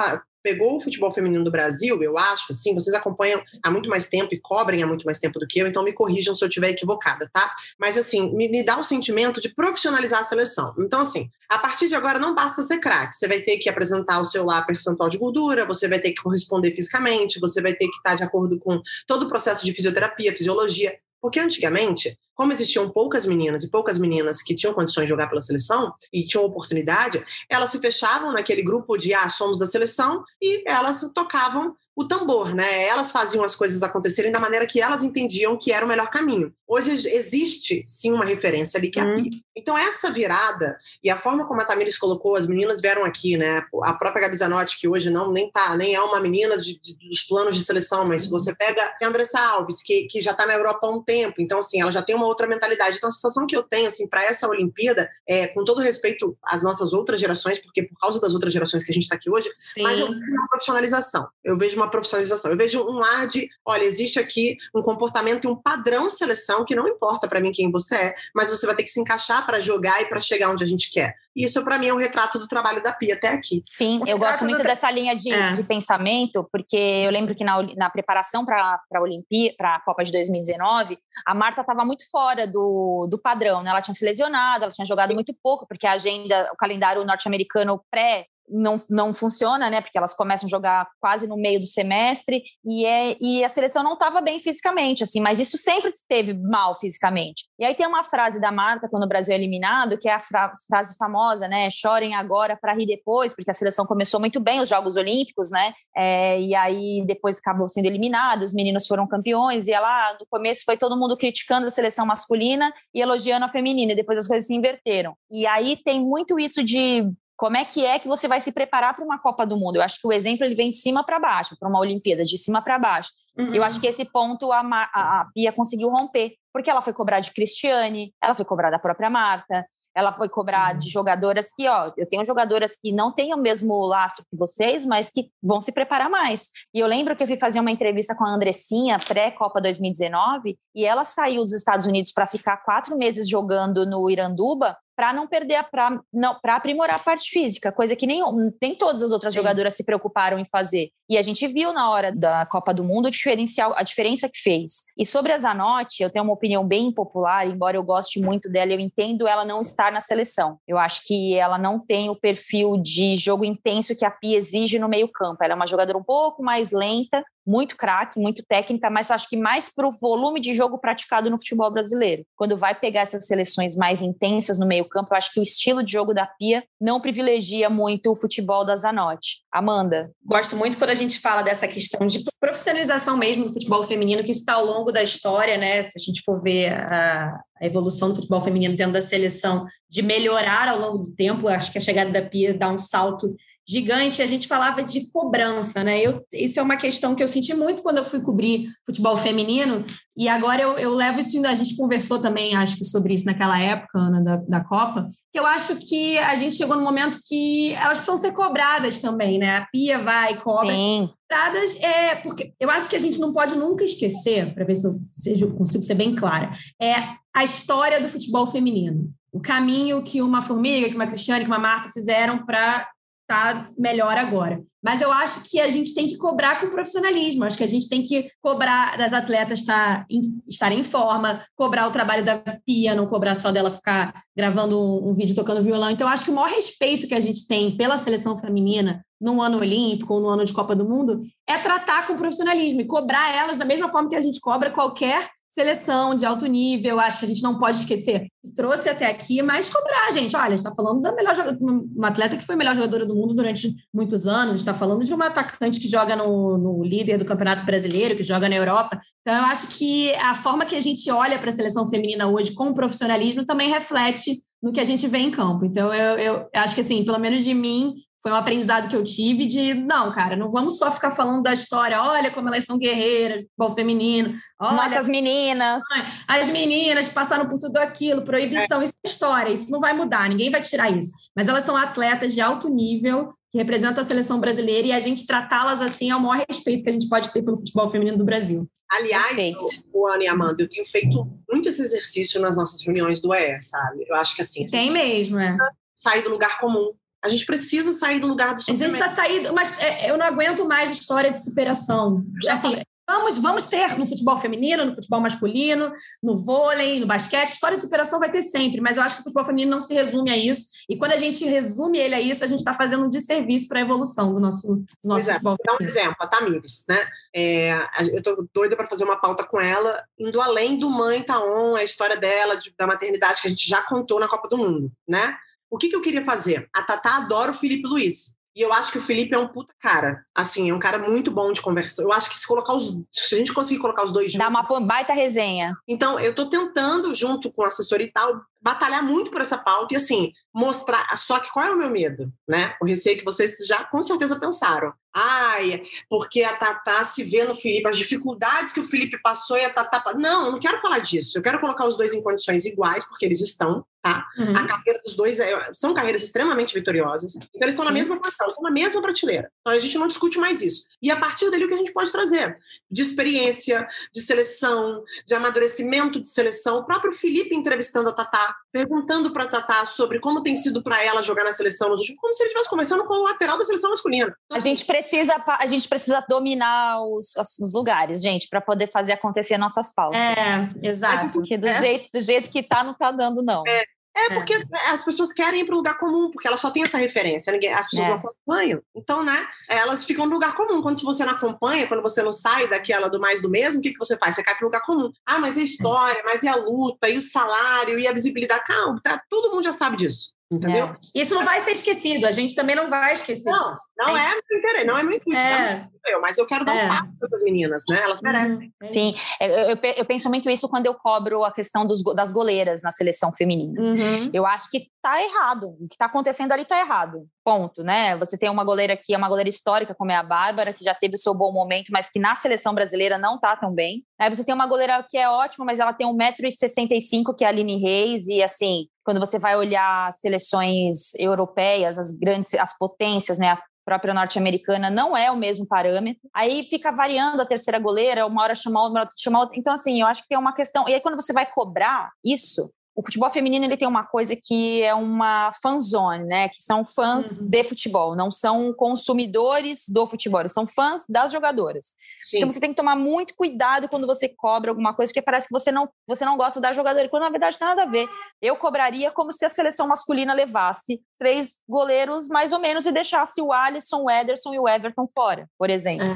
pegou o futebol feminino do Brasil, eu acho, assim, vocês acompanham há muito mais tempo e cobrem há muito mais tempo do que eu, então me corrijam se eu estiver equivocada, tá? Mas, assim, me, me dá um sentimento de profissionalizar a seleção. Então, assim, a partir de agora não basta ser craque, você vai ter que apresentar o seu lá percentual de gordura, você vai ter que corresponder fisicamente, você vai ter que estar de acordo com todo o processo de fisioterapia, fisiologia, porque antigamente, como existiam poucas meninas e poucas meninas que tinham condições de jogar pela seleção e tinham oportunidade, elas se fechavam naquele grupo de ah, somos da seleção e elas tocavam o tambor, né? Elas faziam as coisas acontecerem da maneira que elas entendiam que era o melhor caminho. Hoje existe sim uma referência ali que é a Pia. Hum. Então essa virada e a forma como a Tamires colocou, as meninas vieram aqui, né? A própria Gabi Zanotti, que hoje não nem tá, nem é uma menina de, de, dos planos de seleção, mas se você pega a Andressa Alves, que, que já está na Europa há um tempo, então assim, ela já tem uma outra mentalidade. Então a sensação que eu tenho assim para essa Olimpíada é, com todo respeito às nossas outras gerações, porque por causa das outras gerações que a gente está aqui hoje, sim. mas eu vejo uma profissionalização. Eu vejo uma uma profissionalização. Eu vejo um ar de, olha, existe aqui um comportamento e um padrão de seleção que não importa para mim quem você é, mas você vai ter que se encaixar para jogar e para chegar onde a gente quer. E isso, para mim, é um retrato do trabalho da Pia até aqui. Sim, eu gosto muito dessa linha de, é. de, pensamento, porque eu lembro que na, na preparação para a Olimpíada, para a Copa de 2019, a Marta estava muito fora do, do padrão, né? Ela tinha se lesionado, ela tinha jogado muito pouco, porque a agenda, o calendário norte-americano pré não, não funciona, né? Porque elas começam a jogar quase no meio do semestre e, é, e a seleção não estava bem fisicamente, assim, mas isso sempre esteve mal fisicamente. E aí tem uma frase da Marta quando o Brasil é eliminado, que é a fra frase famosa, né? Chorem agora para rir depois, porque a seleção começou muito bem os Jogos Olímpicos, né? É, e aí depois acabou sendo eliminado, os meninos foram campeões, e ela no começo foi todo mundo criticando a seleção masculina e elogiando a feminina, e depois as coisas se inverteram. E aí tem muito isso de como é que é que você vai se preparar para uma Copa do Mundo? Eu acho que o exemplo ele vem de cima para baixo, para uma Olimpíada, de cima para baixo. Uhum. Eu acho que esse ponto a, a, a, Pia conseguiu romper, porque ela foi cobrar de Cristiane, ela foi cobrar da própria Marta, ela foi cobrar uhum. de jogadoras que, ó, eu tenho jogadoras que não têm o mesmo laço que vocês, mas que vão se preparar mais. E eu lembro que eu fui fazer uma entrevista com a Andressinha, pré-Copa 2019, e ela saiu dos Estados Unidos para ficar quatro meses jogando no Iranduba, para não perder a para não para aprimorar a parte física, coisa que nem, nem todas as outras Sim. jogadoras se preocuparam em fazer. E a gente viu na hora da Copa do Mundo o diferencial, a diferença que fez. E sobre a Zanotti, eu tenho uma opinião bem popular, embora eu goste muito dela, eu entendo ela não estar na seleção. Eu acho que ela não tem o perfil de jogo intenso que a Pia exige no meio-campo. Ela é uma jogadora um pouco mais lenta, muito craque, muito técnica, mas acho que mais para o volume de jogo praticado no futebol brasileiro. Quando vai pegar essas seleções mais intensas no meio-campo, acho que o estilo de jogo da Pia não privilegia muito o futebol da Zanotti. Amanda. Gosto muito quando a gente fala dessa questão de profissionalização mesmo do futebol feminino, que está ao longo da história, né? Se a gente for ver a, a evolução do futebol feminino dentro da seleção, de melhorar ao longo do tempo, acho que a chegada da Pia dá um salto gigante, a gente falava de cobrança, né? Eu, isso é uma questão que eu senti muito quando eu fui cobrir futebol feminino, e agora eu, eu levo isso, a gente conversou também, acho que sobre isso naquela época, Ana, da, da Copa, que eu acho que a gente chegou no momento que elas precisam ser cobradas também, né? A Pia vai cobra. Sim. Cobradas é porque eu acho que a gente não pode nunca esquecer, para ver se eu seja, consigo ser bem clara, é a história do futebol feminino. O caminho que uma Formiga, que uma Cristiane, que uma Marta fizeram para tá melhor agora. Mas eu acho que a gente tem que cobrar com profissionalismo. Acho que a gente tem que cobrar das atletas tá, em, estarem em forma, cobrar o trabalho da Pia, não cobrar só dela ficar gravando um, um vídeo tocando violão. Então, acho que o maior respeito que a gente tem pela seleção feminina no ano olímpico ou no ano de Copa do Mundo é tratar com profissionalismo e cobrar elas da mesma forma que a gente cobra qualquer seleção de alto nível, acho que a gente não pode esquecer. Trouxe até aqui, mas cobrar, gente. Olha, a gente está falando da melhor uma atleta que foi a melhor jogadora do mundo durante muitos anos, a gente está falando de uma atacante que joga no, no, líder do Campeonato Brasileiro, que joga na Europa. Então, eu acho que a forma que a gente olha para a seleção feminina hoje com profissionalismo também reflete no que a gente vê em campo. Então, eu, eu acho que, assim, pelo menos de mim, foi um aprendizado que eu tive de, não, cara, não vamos só ficar falando da história, olha como elas são guerreiras, futebol feminino. Olha, Nossas meninas. As meninas passaram por tudo aquilo, proibição, é. isso é história, isso não vai mudar, ninguém vai tirar isso. Mas elas são atletas de alto nível, que representam a seleção brasileira, e a gente tratá-las assim é o maior respeito que a gente pode ter pelo futebol feminino do Brasil. Aliás, o Ana e Amanda, eu tenho feito muito esse exercício nas nossas reuniões do ER, sabe? Eu acho que assim. Tem mesmo, é. Sair do lugar comum a gente precisa sair do lugar do sofrimento. A gente precisa sair, mas é, eu não aguento mais história de superação. Assim, vamos, vamos ter no futebol feminino, no futebol masculino, no vôlei, no basquete, história de superação vai ter sempre, mas eu acho que o futebol feminino não se resume a isso. E quando a gente resume ele a isso, a gente está fazendo um desserviço para a evolução do nosso, do nosso é, futebol. Vou dar um exemplo, a Tamires, né? É, eu estou doida para fazer uma pauta com ela, indo além do Mãe Taon, a história dela, de, da maternidade que a gente já contou na Copa do Mundo, né? O que, que eu queria fazer? A Tatá adora o Felipe Luiz. E eu acho que o Felipe é um puta cara. Assim, é um cara muito bom de conversa. Eu acho que se colocar os. Se a gente conseguir colocar os dois juntos. Dá uma baita resenha. Então, eu tô tentando, junto com a assessoria e tal, batalhar muito por essa pauta e assim, mostrar. Só que qual é o meu medo, né? O receio que vocês já com certeza pensaram. Ai, porque a Tatá se vê no Felipe, as dificuldades que o Felipe passou e a Tatá. Não, eu não quero falar disso. Eu quero colocar os dois em condições iguais, porque eles estão, tá? Uhum. A carreira dos dois é... são carreiras extremamente vitoriosas. Então, eles estão Sim. na mesma posição, estão na mesma prateleira. Então, a gente não discute mais isso. E a partir dali, o que a gente pode trazer? De experiência, de seleção, de amadurecimento de seleção. O próprio Felipe entrevistando a Tatá, perguntando para a Tatá sobre como tem sido para ela jogar na seleção nos últimos, como se ele estivesse conversando com o lateral da seleção masculina. Então, a gente precisa precisa, a gente precisa dominar os, os lugares, gente, para poder fazer acontecer nossas pautas. É, exato. Porque do, é. Jeito, do jeito que tá, não tá dando, não. É. É, é. porque é. as pessoas querem ir para o lugar comum, porque elas só têm essa referência, ninguém, as pessoas é. não acompanham. Então, né, elas ficam no lugar comum. Quando você não acompanha, quando você não sai daquela do mais do mesmo, o que, que você faz? Você cai para o lugar comum. Ah, mas e a história, mas e a luta, e o salário, e a visibilidade? Calma, tá, todo mundo já sabe disso. Entendeu? É. Isso não vai ser esquecido, a gente também não vai esquecer. Não, disso. não é muito interesse, não é muito é. eu, mas eu quero dar é. um passo para essas meninas, né? Elas uhum. merecem. Sim, é, eu, eu, penso muito isso quando eu cobro a questão dos, das goleiras na seleção feminina. Uhum. Eu acho que tá errado, o que está acontecendo ali tá errado, ponto, né? Você tem uma goleira que é uma goleira histórica, como é a Bárbara, que já teve o seu bom momento, mas que na seleção brasileira não tá tão bem. Aí você tem uma goleira que é ótima, mas ela tem 1,65m, que é a Aline Reis, e assim, quando você vai olhar seleções europeias, as grandes, as potências, né, a própria norte-americana, não é o mesmo parâmetro. Aí fica variando a terceira goleira, uma hora chama outra, uma hora chama outra. Então, assim, eu acho que é uma questão. E aí, quando você vai cobrar isso, o futebol feminino ele tem uma coisa que é uma fanzone, né? Que são fãs uhum. de futebol, não são consumidores do futebol, são fãs das jogadoras. Sim. Então você tem que tomar muito cuidado quando você cobra alguma coisa, porque parece que você não, você não gosta da jogadora, quando na verdade não tem nada a ver. Eu cobraria como se a seleção masculina levasse três goleiros mais ou menos e deixasse o Alisson, o Ederson e o Everton fora, por exemplo.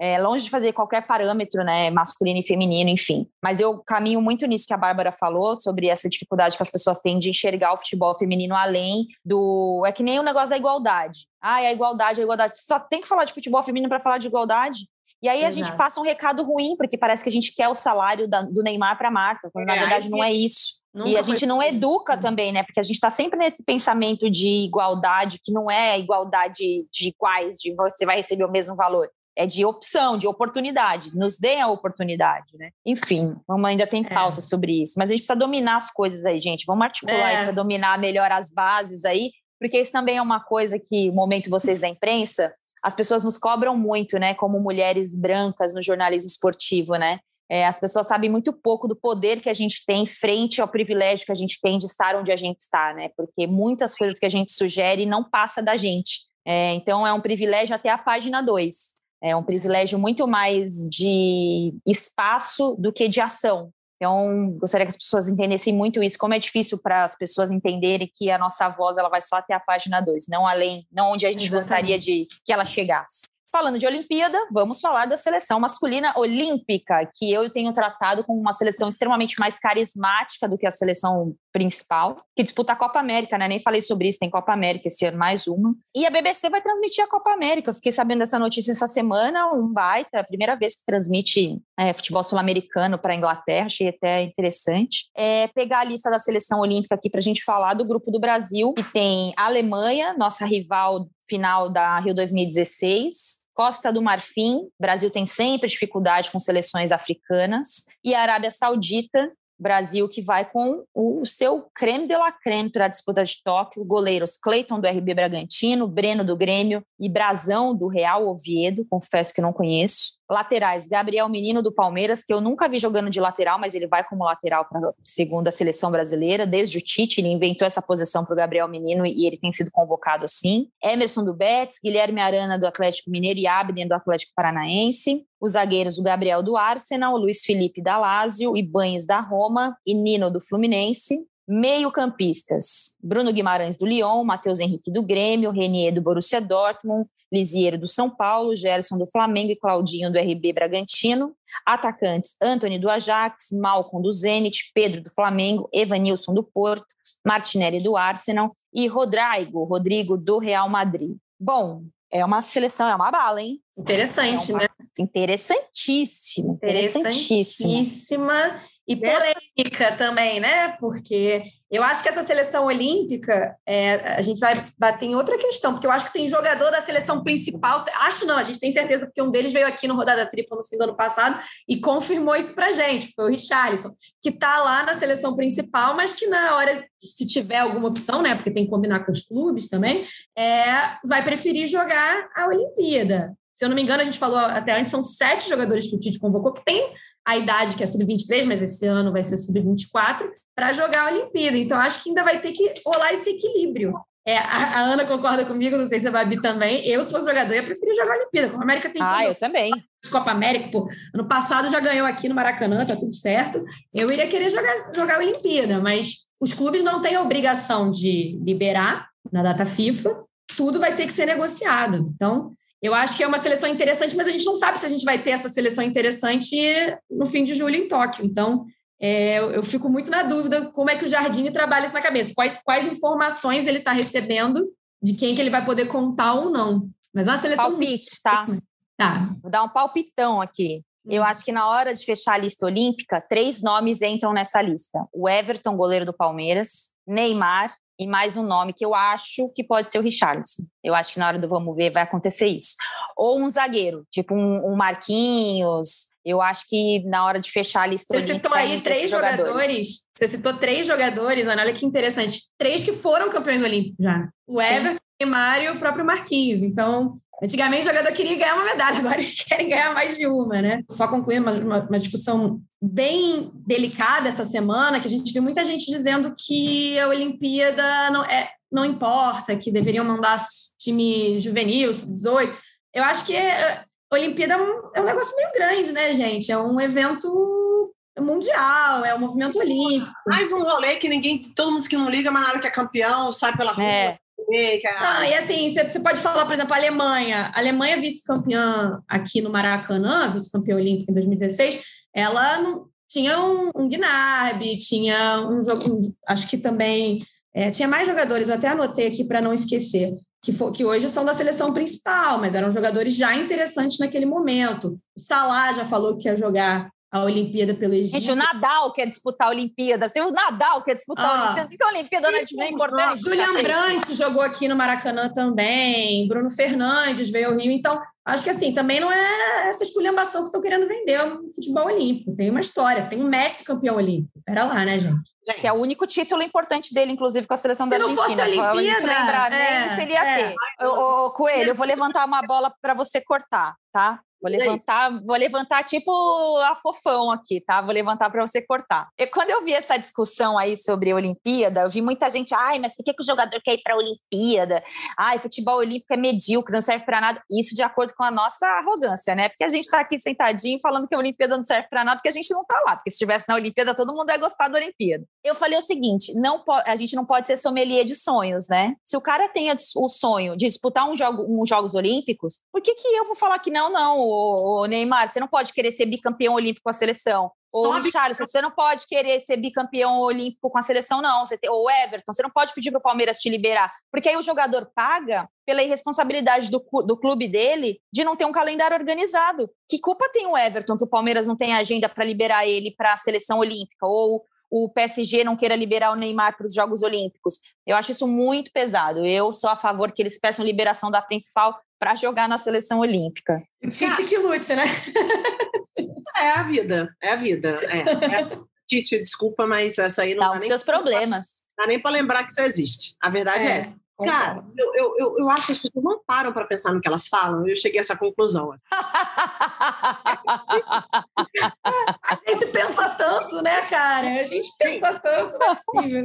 É. É, longe de fazer qualquer parâmetro, né, masculino e feminino, enfim. Mas eu caminho muito nisso que a Bárbara falou sobre essa dificuldade dificuldade que as pessoas têm de enxergar o futebol feminino além do. É que nem o negócio da igualdade. Ah, é a igualdade, a igualdade. Só tem que falar de futebol feminino para falar de igualdade. E aí Exato. a gente passa um recado ruim, porque parece que a gente quer o salário da, do Neymar para Marta, quando é, na verdade não é isso. e a gente não educa também, né? Porque a gente está sempre nesse pensamento de igualdade, que não é igualdade de iguais, de você vai receber o mesmo valor é de opção, de oportunidade. Nos deem a oportunidade, né? Enfim, vamos ainda tem é. pauta é. sobre isso. Mas a gente precisa dominar as coisas aí, gente. Vamos articular é. para dominar melhor as bases aí, porque isso também é uma coisa que, no momento vocês da imprensa, as pessoas nos cobram muito, né? Como mulheres brancas no jornalismo esportivo, né? É, as pessoas sabem muito pouco do poder que a gente tem frente ao privilégio que a gente tem de estar onde a gente está, né? Porque muitas coisas que a gente sugere não passa da gente. É, então é um privilégio até a página 2. É um privilégio muito mais de espaço do que de ação. Então, gostaria que as pessoas entendessem muito isso, como é difícil para as pessoas entenderem que a nossa voz ela vai só até a página 2, não além, não onde a gente Exatamente. gostaria de que ela chegasse. Falando de Olimpíada, vamos falar da seleção masculina olímpica, que eu tenho tratado como uma seleção extremamente mais carismática do que a seleção principal, que disputa a Copa América, né? Nem falei sobre isso, tem Copa América esse ano, mais uma. E a BBC vai transmitir a Copa América. Eu fiquei sabendo dessa notícia essa semana, um baita, a primeira vez que transmite é, futebol sul-americano para a Inglaterra, achei até interessante. É, pegar a lista da seleção olímpica aqui para a gente falar do grupo do Brasil, que tem a Alemanha, nossa rival final da Rio 2016, Costa do Marfim, Brasil tem sempre dificuldade com seleções africanas, e a Arábia Saudita, Brasil que vai com o seu creme de la creme para a disputa de Tóquio, goleiros Cleiton do RB Bragantino, Breno do Grêmio e Brazão do Real Oviedo, confesso que não conheço. Laterais, Gabriel Menino do Palmeiras, que eu nunca vi jogando de lateral, mas ele vai como lateral para a segunda seleção brasileira. Desde o Tite, ele inventou essa posição para o Gabriel Menino e ele tem sido convocado assim. Emerson do Betis, Guilherme Arana do Atlético Mineiro e Abden do Atlético Paranaense. Os zagueiros, o Gabriel do Arsenal, Luiz Felipe da Lazio, Ibanes da Roma e Nino do Fluminense. Meio-campistas: Bruno Guimarães do Lyon, Matheus Henrique do Grêmio, Renier do Borussia Dortmund, Lisiero do São Paulo, Gerson do Flamengo e Claudinho do RB Bragantino. Atacantes: Anthony do Ajax, Malcom do Zenit, Pedro do Flamengo, Evanilson do Porto, Martinelli do Arsenal e Rodrigo, Rodrigo do Real Madrid. Bom, é uma seleção, é uma bala, hein? Interessante, é uma... né? Interessantíssima, interessantíssima. Interessantíssima. E polêmica também, né? Porque eu acho que essa seleção olímpica, é, a gente vai bater em outra questão, porque eu acho que tem jogador da seleção principal, acho não, a gente tem certeza, porque um deles veio aqui no Rodada Tripla no fim do ano passado e confirmou isso pra gente, foi o Richarlison, que tá lá na seleção principal, mas que na hora, se tiver alguma opção, né? Porque tem que combinar com os clubes também, é, vai preferir jogar a Olimpíada. Se eu não me engano, a gente falou até antes, são sete jogadores que o Tite convocou que tem a idade que é sub-23, mas esse ano vai ser sub-24, para jogar a Olimpíada. Então, acho que ainda vai ter que rolar esse equilíbrio. É, a, a, Ana concorda comigo, não sei se a Babi também. Eu, se fosse jogador, ia preferir jogar a Olimpíada. Como a América tem Ah, eu também. Copa América, pô, ano passado já ganhou aqui no Maracanã, tá tudo certo. Eu iria querer jogar, jogar a Olimpíada, mas os clubes não têm a obrigação de liberar na data FIFA, tudo vai ter que ser negociado. Então, eu acho que é uma seleção interessante, mas a gente não sabe se a gente vai ter essa seleção interessante no fim de julho em Tóquio. Então, é, eu, fico muito na dúvida como é que o Jardine trabalha isso na cabeça. Quais, quais informações ele está recebendo de quem que ele vai poder contar ou não. Mas é uma seleção... Palpite, tá? Tá. Vou dar um palpitão aqui. Eu hum. acho que na hora de fechar a lista olímpica, três nomes entram nessa lista: o Everton, goleiro do Palmeiras, Neymar e mais um nome que eu acho que pode ser o Richardson. Eu acho que na hora do vamos ver vai acontecer isso. Ou um zagueiro, tipo um, um Marquinhos. Eu acho que na hora de fechar a lista. Você citou aí três jogadores. jogadores. Você citou três jogadores, Ana, olha que interessante. Três que foram campeões olímpicos já. O Everton, o Neymar e o próprio Marquinhos. Então, Antigamente o jogador queria ganhar uma medalha, agora eles querem ganhar mais de uma, né? Só concluir uma, uma, uma, discussão bem delicada essa semana, que a gente viu muita gente dizendo que a Olimpíada não, é, não importa, que deveriam mandar time juvenil, sub-18. Eu acho que é, a Olimpíada é um, é um negócio meio grande, né, gente? É um evento mundial, é um movimento olímpico. Mais um rolê que ninguém, todo mundo que não liga, mas na hora que é campeão, sai pela rua. É. Ah, e assim, você pode falar, por exemplo, a Alemanha. A Alemanha vice-campeã aqui no Maracanã, vice-campeã olímpica em 2016, ela não, tinha um, um Gnarby, tinha um jogo, um, acho que também é, tinha mais jogadores, eu até anotei aqui para não esquecer, que, for, que hoje são da seleção principal, mas eram jogadores já interessantes naquele momento. O Salah já falou que ia jogar a Olimpíada pelo Egito. Gente, o Nadal quer disputar a Olimpíada. Se o Nadal quer disputar ah, a Olimpíada, o que a Olimpíada não é importante? Julian Brandt jogou aqui no Maracanã também, Bruno Fernandes veio ao Rio. Então, acho que assim, também não é essa esculhambação que estão querendo vender o futebol olímpico. Tem uma história, tem um Messi campeão olímpico. Pera lá, né, gente? gente. Que é o único título importante dele, inclusive, com a seleção se da Argentina. Não fosse a Olimpíada, lembrar, é, nem se ele ia é. ter. Ô, Coelho, eu vou levantar uma bola para você cortar, tá? Vou levantar, vou levantar tipo a fofão aqui, tá? Vou levantar para você cortar. E quando eu vi essa discussão aí sobre a Olimpíada, eu vi muita gente, ai, mas por que, que o jogador quer ir para a Olimpíada? Ai, futebol olímpico é medíocre, não serve para nada. Isso de acordo com a nossa arrogância, né? Porque a gente está aqui sentadinho falando que a Olimpíada não serve para nada, porque a gente não está lá. Porque se estivesse na Olimpíada, todo mundo ia gostar da Olimpíada. Eu falei o seguinte: não a gente não pode ser sommelier de sonhos, né? Se o cara tem o sonho de disputar um jogo, uns Jogos Olímpicos, por que, que eu vou falar que não, não? O Neymar, você não pode querer ser bicampeão olímpico com a seleção. Ou o Charles, você não pode querer ser bicampeão olímpico com a seleção, não. Você tem, ou Everton, você não pode pedir para o Palmeiras te liberar. Porque aí o jogador paga pela irresponsabilidade do, do clube dele de não ter um calendário organizado. Que culpa tem o Everton que o Palmeiras não tem agenda para liberar ele para a seleção olímpica? Ou o PSG não queira liberar o Neymar para os Jogos Olímpicos. Eu acho isso muito pesado. Eu sou a favor que eles peçam liberação da principal para jogar na seleção olímpica. Tite que lute, né? É a vida, é a vida. É, é. Tite, desculpa, mas essa aí não dá, dá nem seus problemas. Não dá nem para lembrar que isso existe. A verdade é, é essa. Cara, eu, eu, eu, eu, acho que as pessoas não param para pensar no que elas falam. Eu cheguei a essa conclusão. a gente pensa tanto, né, cara? A gente pensa Sim. tanto, não é possível.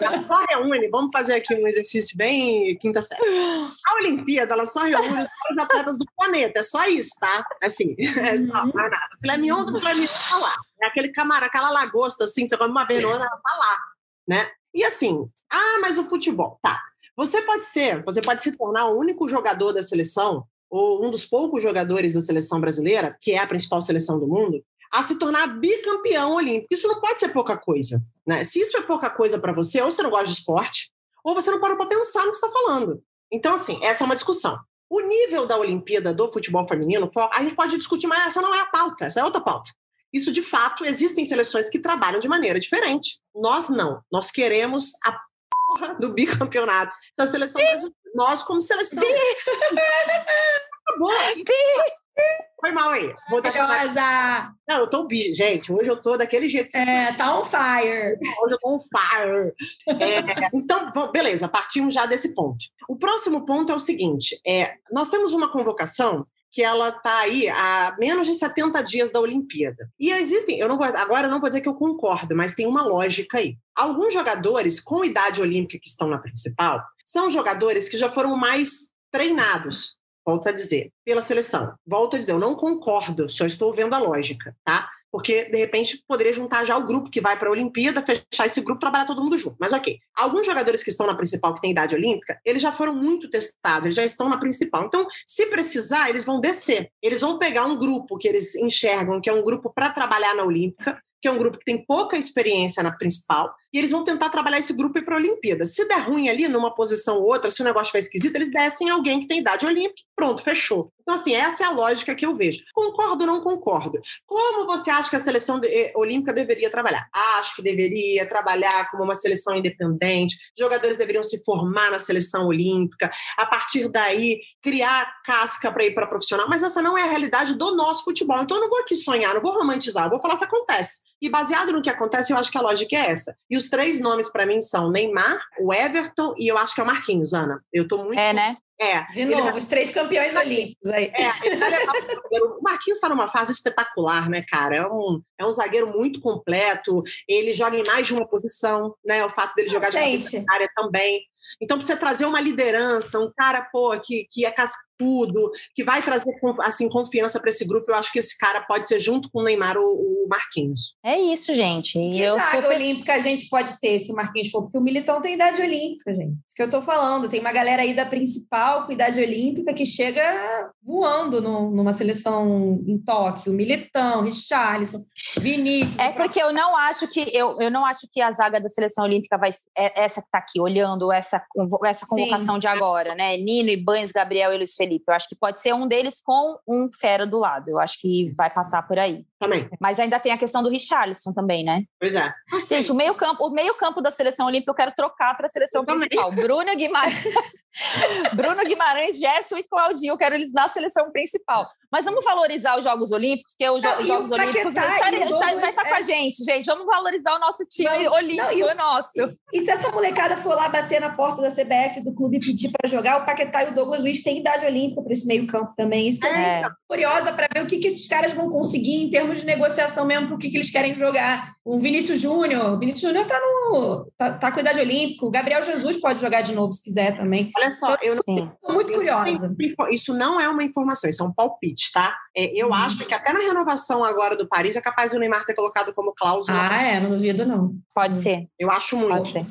Ela só reúne, vamos fazer aqui um exercício bem quinta série. A Olimpíada, ela só reúne os atletas do planeta. É só isso, tá? Assim, é só, uhum. mais nada. Filé mignon do filé mignon tá lá. É aquele camarão, aquela lagosta, assim, você come uma vez ela tá lá, né? E assim, ah, mas o futebol. Tá. Você pode ser, você pode se tornar o único jogador da seleção, ou um dos poucos jogadores da seleção brasileira, que é a principal seleção do mundo, a se tornar bicampeão olímpico. Isso não pode ser pouca coisa. Né? Se isso é pouca coisa para você, ou você não gosta de esporte, ou você não parou para pensar no que está falando. Então, assim, essa é uma discussão. O nível da Olimpíada do futebol feminino, a gente pode discutir, mas essa não é a pauta, essa é outra pauta. Isso, de fato, existem seleções que trabalham de maneira diferente. Nós não. Nós queremos a porra do bicampeonato da seleção brasileira. Nós, como seleção. Acabou. Foi mal aí. Vou dar pra... Não, eu tô bi, gente. Hoje eu tô daquele jeito. É, tá on fire. Hoje eu tô on fire. É, então, beleza, partimos já desse ponto. O próximo ponto é o seguinte: é, nós temos uma convocação que ela está aí há menos de 70 dias da Olimpíada. E existem, eu não vou, agora eu não vou dizer que eu concordo, mas tem uma lógica aí. Alguns jogadores com idade olímpica que estão na principal são jogadores que já foram mais treinados, volto a dizer, pela seleção. Volto a dizer, eu não concordo, só estou vendo a lógica, tá? Porque de repente poderia juntar já o grupo que vai para a Olimpíada, fechar esse grupo, trabalhar todo mundo junto. Mas ok, alguns jogadores que estão na principal, que têm idade olímpica, eles já foram muito testados, eles já estão na principal. Então, se precisar, eles vão descer. Eles vão pegar um grupo que eles enxergam que é um grupo para trabalhar na Olímpica, que é um grupo que tem pouca experiência na principal, e eles vão tentar trabalhar esse grupo para a Olimpíada. Se der ruim ali, numa posição ou outra, se o negócio for esquisito, eles descem alguém que tem idade olímpica, pronto, fechou. Então, assim, essa é a lógica que eu vejo. Concordo ou não concordo? Como você acha que a seleção eh, olímpica deveria trabalhar? Acho que deveria trabalhar como uma seleção independente, jogadores deveriam se formar na seleção olímpica, a partir daí criar casca para ir para profissional, mas essa não é a realidade do nosso futebol. Então, eu não vou aqui sonhar, não vou romantizar, eu vou falar o que acontece. E baseado no que acontece, eu acho que a lógica é essa. E os três nomes para mim são Neymar, o Everton e eu acho que é o Marquinhos, Ana. Eu tô muito. É, né? É. De novo, os três campeões olímpicos aí. É, o Marquinhos está numa fase espetacular, né, cara? É um, é um zagueiro muito completo, ele joga em mais de uma posição, né? O fato dele jogar Gente. de área também. Então, precisa trazer uma liderança, um cara, pô, que, que é cascudo, que vai trazer assim, confiança para esse grupo. Eu acho que esse cara pode ser, junto com o Neymar, o, o Marquinhos. É isso, gente. E Que eu zaga sou. olímpica a gente pode ter se o Marquinhos for? Porque o Militão tem idade olímpica, gente. Isso que eu tô falando. Tem uma galera aí da principal com idade olímpica que chega voando no- numa seleção em Tóquio. Militão, Richarlison, Vinícius. É porque eu não acho que eu, eu não acho que a zaga da seleção olímpica vai ser é- essa que está aqui olhando essa convo- essa convocação de agora, né? Nino, Ibanes, Gabriel e Luiz Felipe. Eu acho que pode ser um deles com um fera do lado. Eu acho que vai passar por aí. Também. Mas ainda tem a questão do Richarlison também, né? Pois é. Gente, o meio campo, o meio campo da seleção olímpica eu quero trocar para a seleção Eu também. principal. Bruno Guimarães, Bruno Guimarães, Gerson e Claudinho, eu quero eles na seleção principal. Mas vamos valorizar os Jogos Olímpicos, porque os Não, e Jogos Olímpicos está- e está- vai estar com é. a gente, gente. Vamos valorizar o nosso time Vamos. olímpico, Não, e o- o nosso. E se essa molecada for lá bater na porta da CBF, do clube, e pedir para jogar, o Paquetá e o Douglas Luiz têm idade olímpica para esse meio-campo também. Isso que eu É. curiosa para ver o que, que esses caras vão conseguir em termos de negociação mesmo, para o que, que eles querem jogar. O Vinícius Júnior, o Vinícius Júnior tá, no, tá, tá com idade olímpica, o Gabriel Jesus pode jogar de novo se quiser também. Olha só, eu não muito curiosa. Isso não é uma informação, isso é um palpite, tá? É, eu Uhum. acho que até na renovação agora do Paris é capaz o Neymar ter colocado como cláusula. Ah, é, não duvido não. Pode ser. Eu acho muito. Pode ser.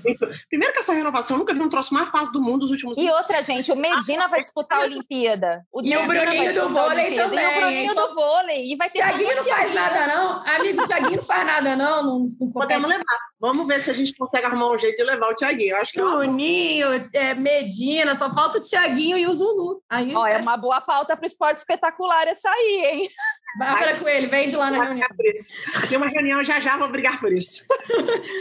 Primeiro que essa renovação eu nunca vi um troço mais fácil do mundo nos últimos E outra, gente, o Medina vai disputar a Olimpíada. E o Medina vai Bruninho do disputar a vôlei Olimpíada. também, E o Bruninho do vôlei. E vai ter Tiaguinho só não faz Thiaguinho. nada, não. Amigo, Tiaguinho não faz nada, não. Não, não Podemos levar. Vamos ver se a gente consegue arrumar um jeito de levar o Thiaguinho. Eu acho que é Bruninho, é, Medina, só falta o Tiaguinho e o Zulu. Aí Ó, é uma boa pauta para o esporte espetacular essa aí, hein? Bárbara Coelho, vem de lá na reunião. por isso. Tem uma reunião já já, vou brigar por isso.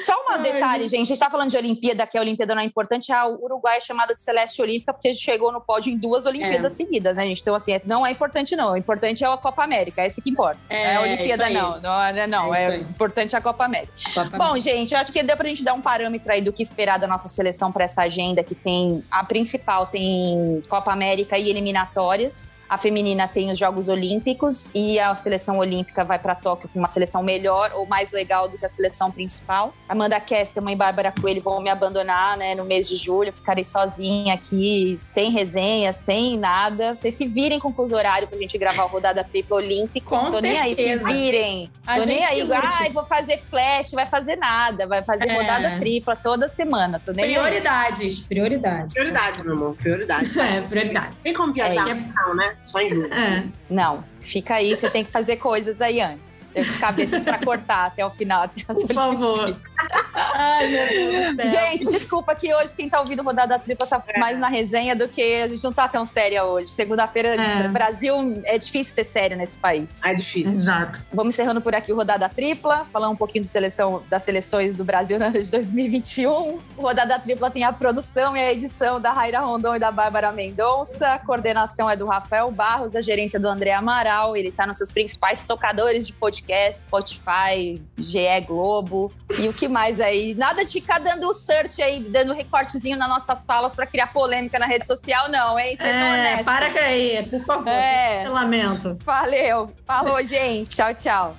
Só um detalhe, gente. A gente está falando de Olimpíada, que a Olimpíada não é importante. A Uruguai é chamada de Celeste Olímpica porque chegou no pódio em duas Olimpíadas seguidas, né, gente? Então, assim, é- não é importante, não. O importante é a Copa América, é esse que importa. É, a É, Olimpíada, não. Não, é- não. É É, importante a Copa América. Bom, Bom, gente, eu acho que deu pra gente dar um parâmetro aí do que esperar da nossa seleção para essa agenda que tem a principal tem Copa América e eliminatórias. A feminina tem os Jogos Olímpicos e a seleção olímpica vai para Tóquio com uma seleção melhor ou mais legal do que a seleção principal. Amanda Kesterman e Bárbara Coelho vão me abandonar, né, no mês de julho. Eu ficarei sozinha aqui, sem resenha, sem nada. Vocês se virem com fuso horário pra gente gravar o Rodada Tripla Olímpico. Com Tô nem aí, se certeza. virem. A Tô nem gente aí, ai, vou fazer flash, vai fazer nada, vai fazer É. rodada tripla toda semana. Tô nem aí. Prioridades, prioridades. Prioridades, meu amor, prioridades. É, prioridade. Tem como viajar? É não, né? Só em julho. É. Não, fica aí, você tem que fazer coisas aí antes. Tem as cabeças pra cortar até o final. Até as Por favor. Ai, meu Deus do céu. Gente, desculpa que hoje quem tá ouvindo rodada tripla tá mais na resenha do que a gente não tá tão séria hoje. Segunda-feira, É. Brasil, é difícil ser sério nesse país. Ah, é difícil. Exato. Vamos encerrando por aqui o Rodada Tripla, falar um pouquinho de seleção, das seleções do Brasil no ano de 2021. O Rodada Tripla tem a produção e a edição da Raira Rondon e da Bárbara Mendonça. A coordenação é do Rafael Barros, a gerência do André Amaral. Ele está nos seus principais tocadores de podcast, Spotify, GE Globo e o que mais aí. Nada de ficar dando search aí, dando recortezinho nas nossas falas para criar polêmica na rede social, não, hein? Sejam É, honestos. para aí, por favor. É. Lamento. Valeu. Falou, gente. Tchau, tchau.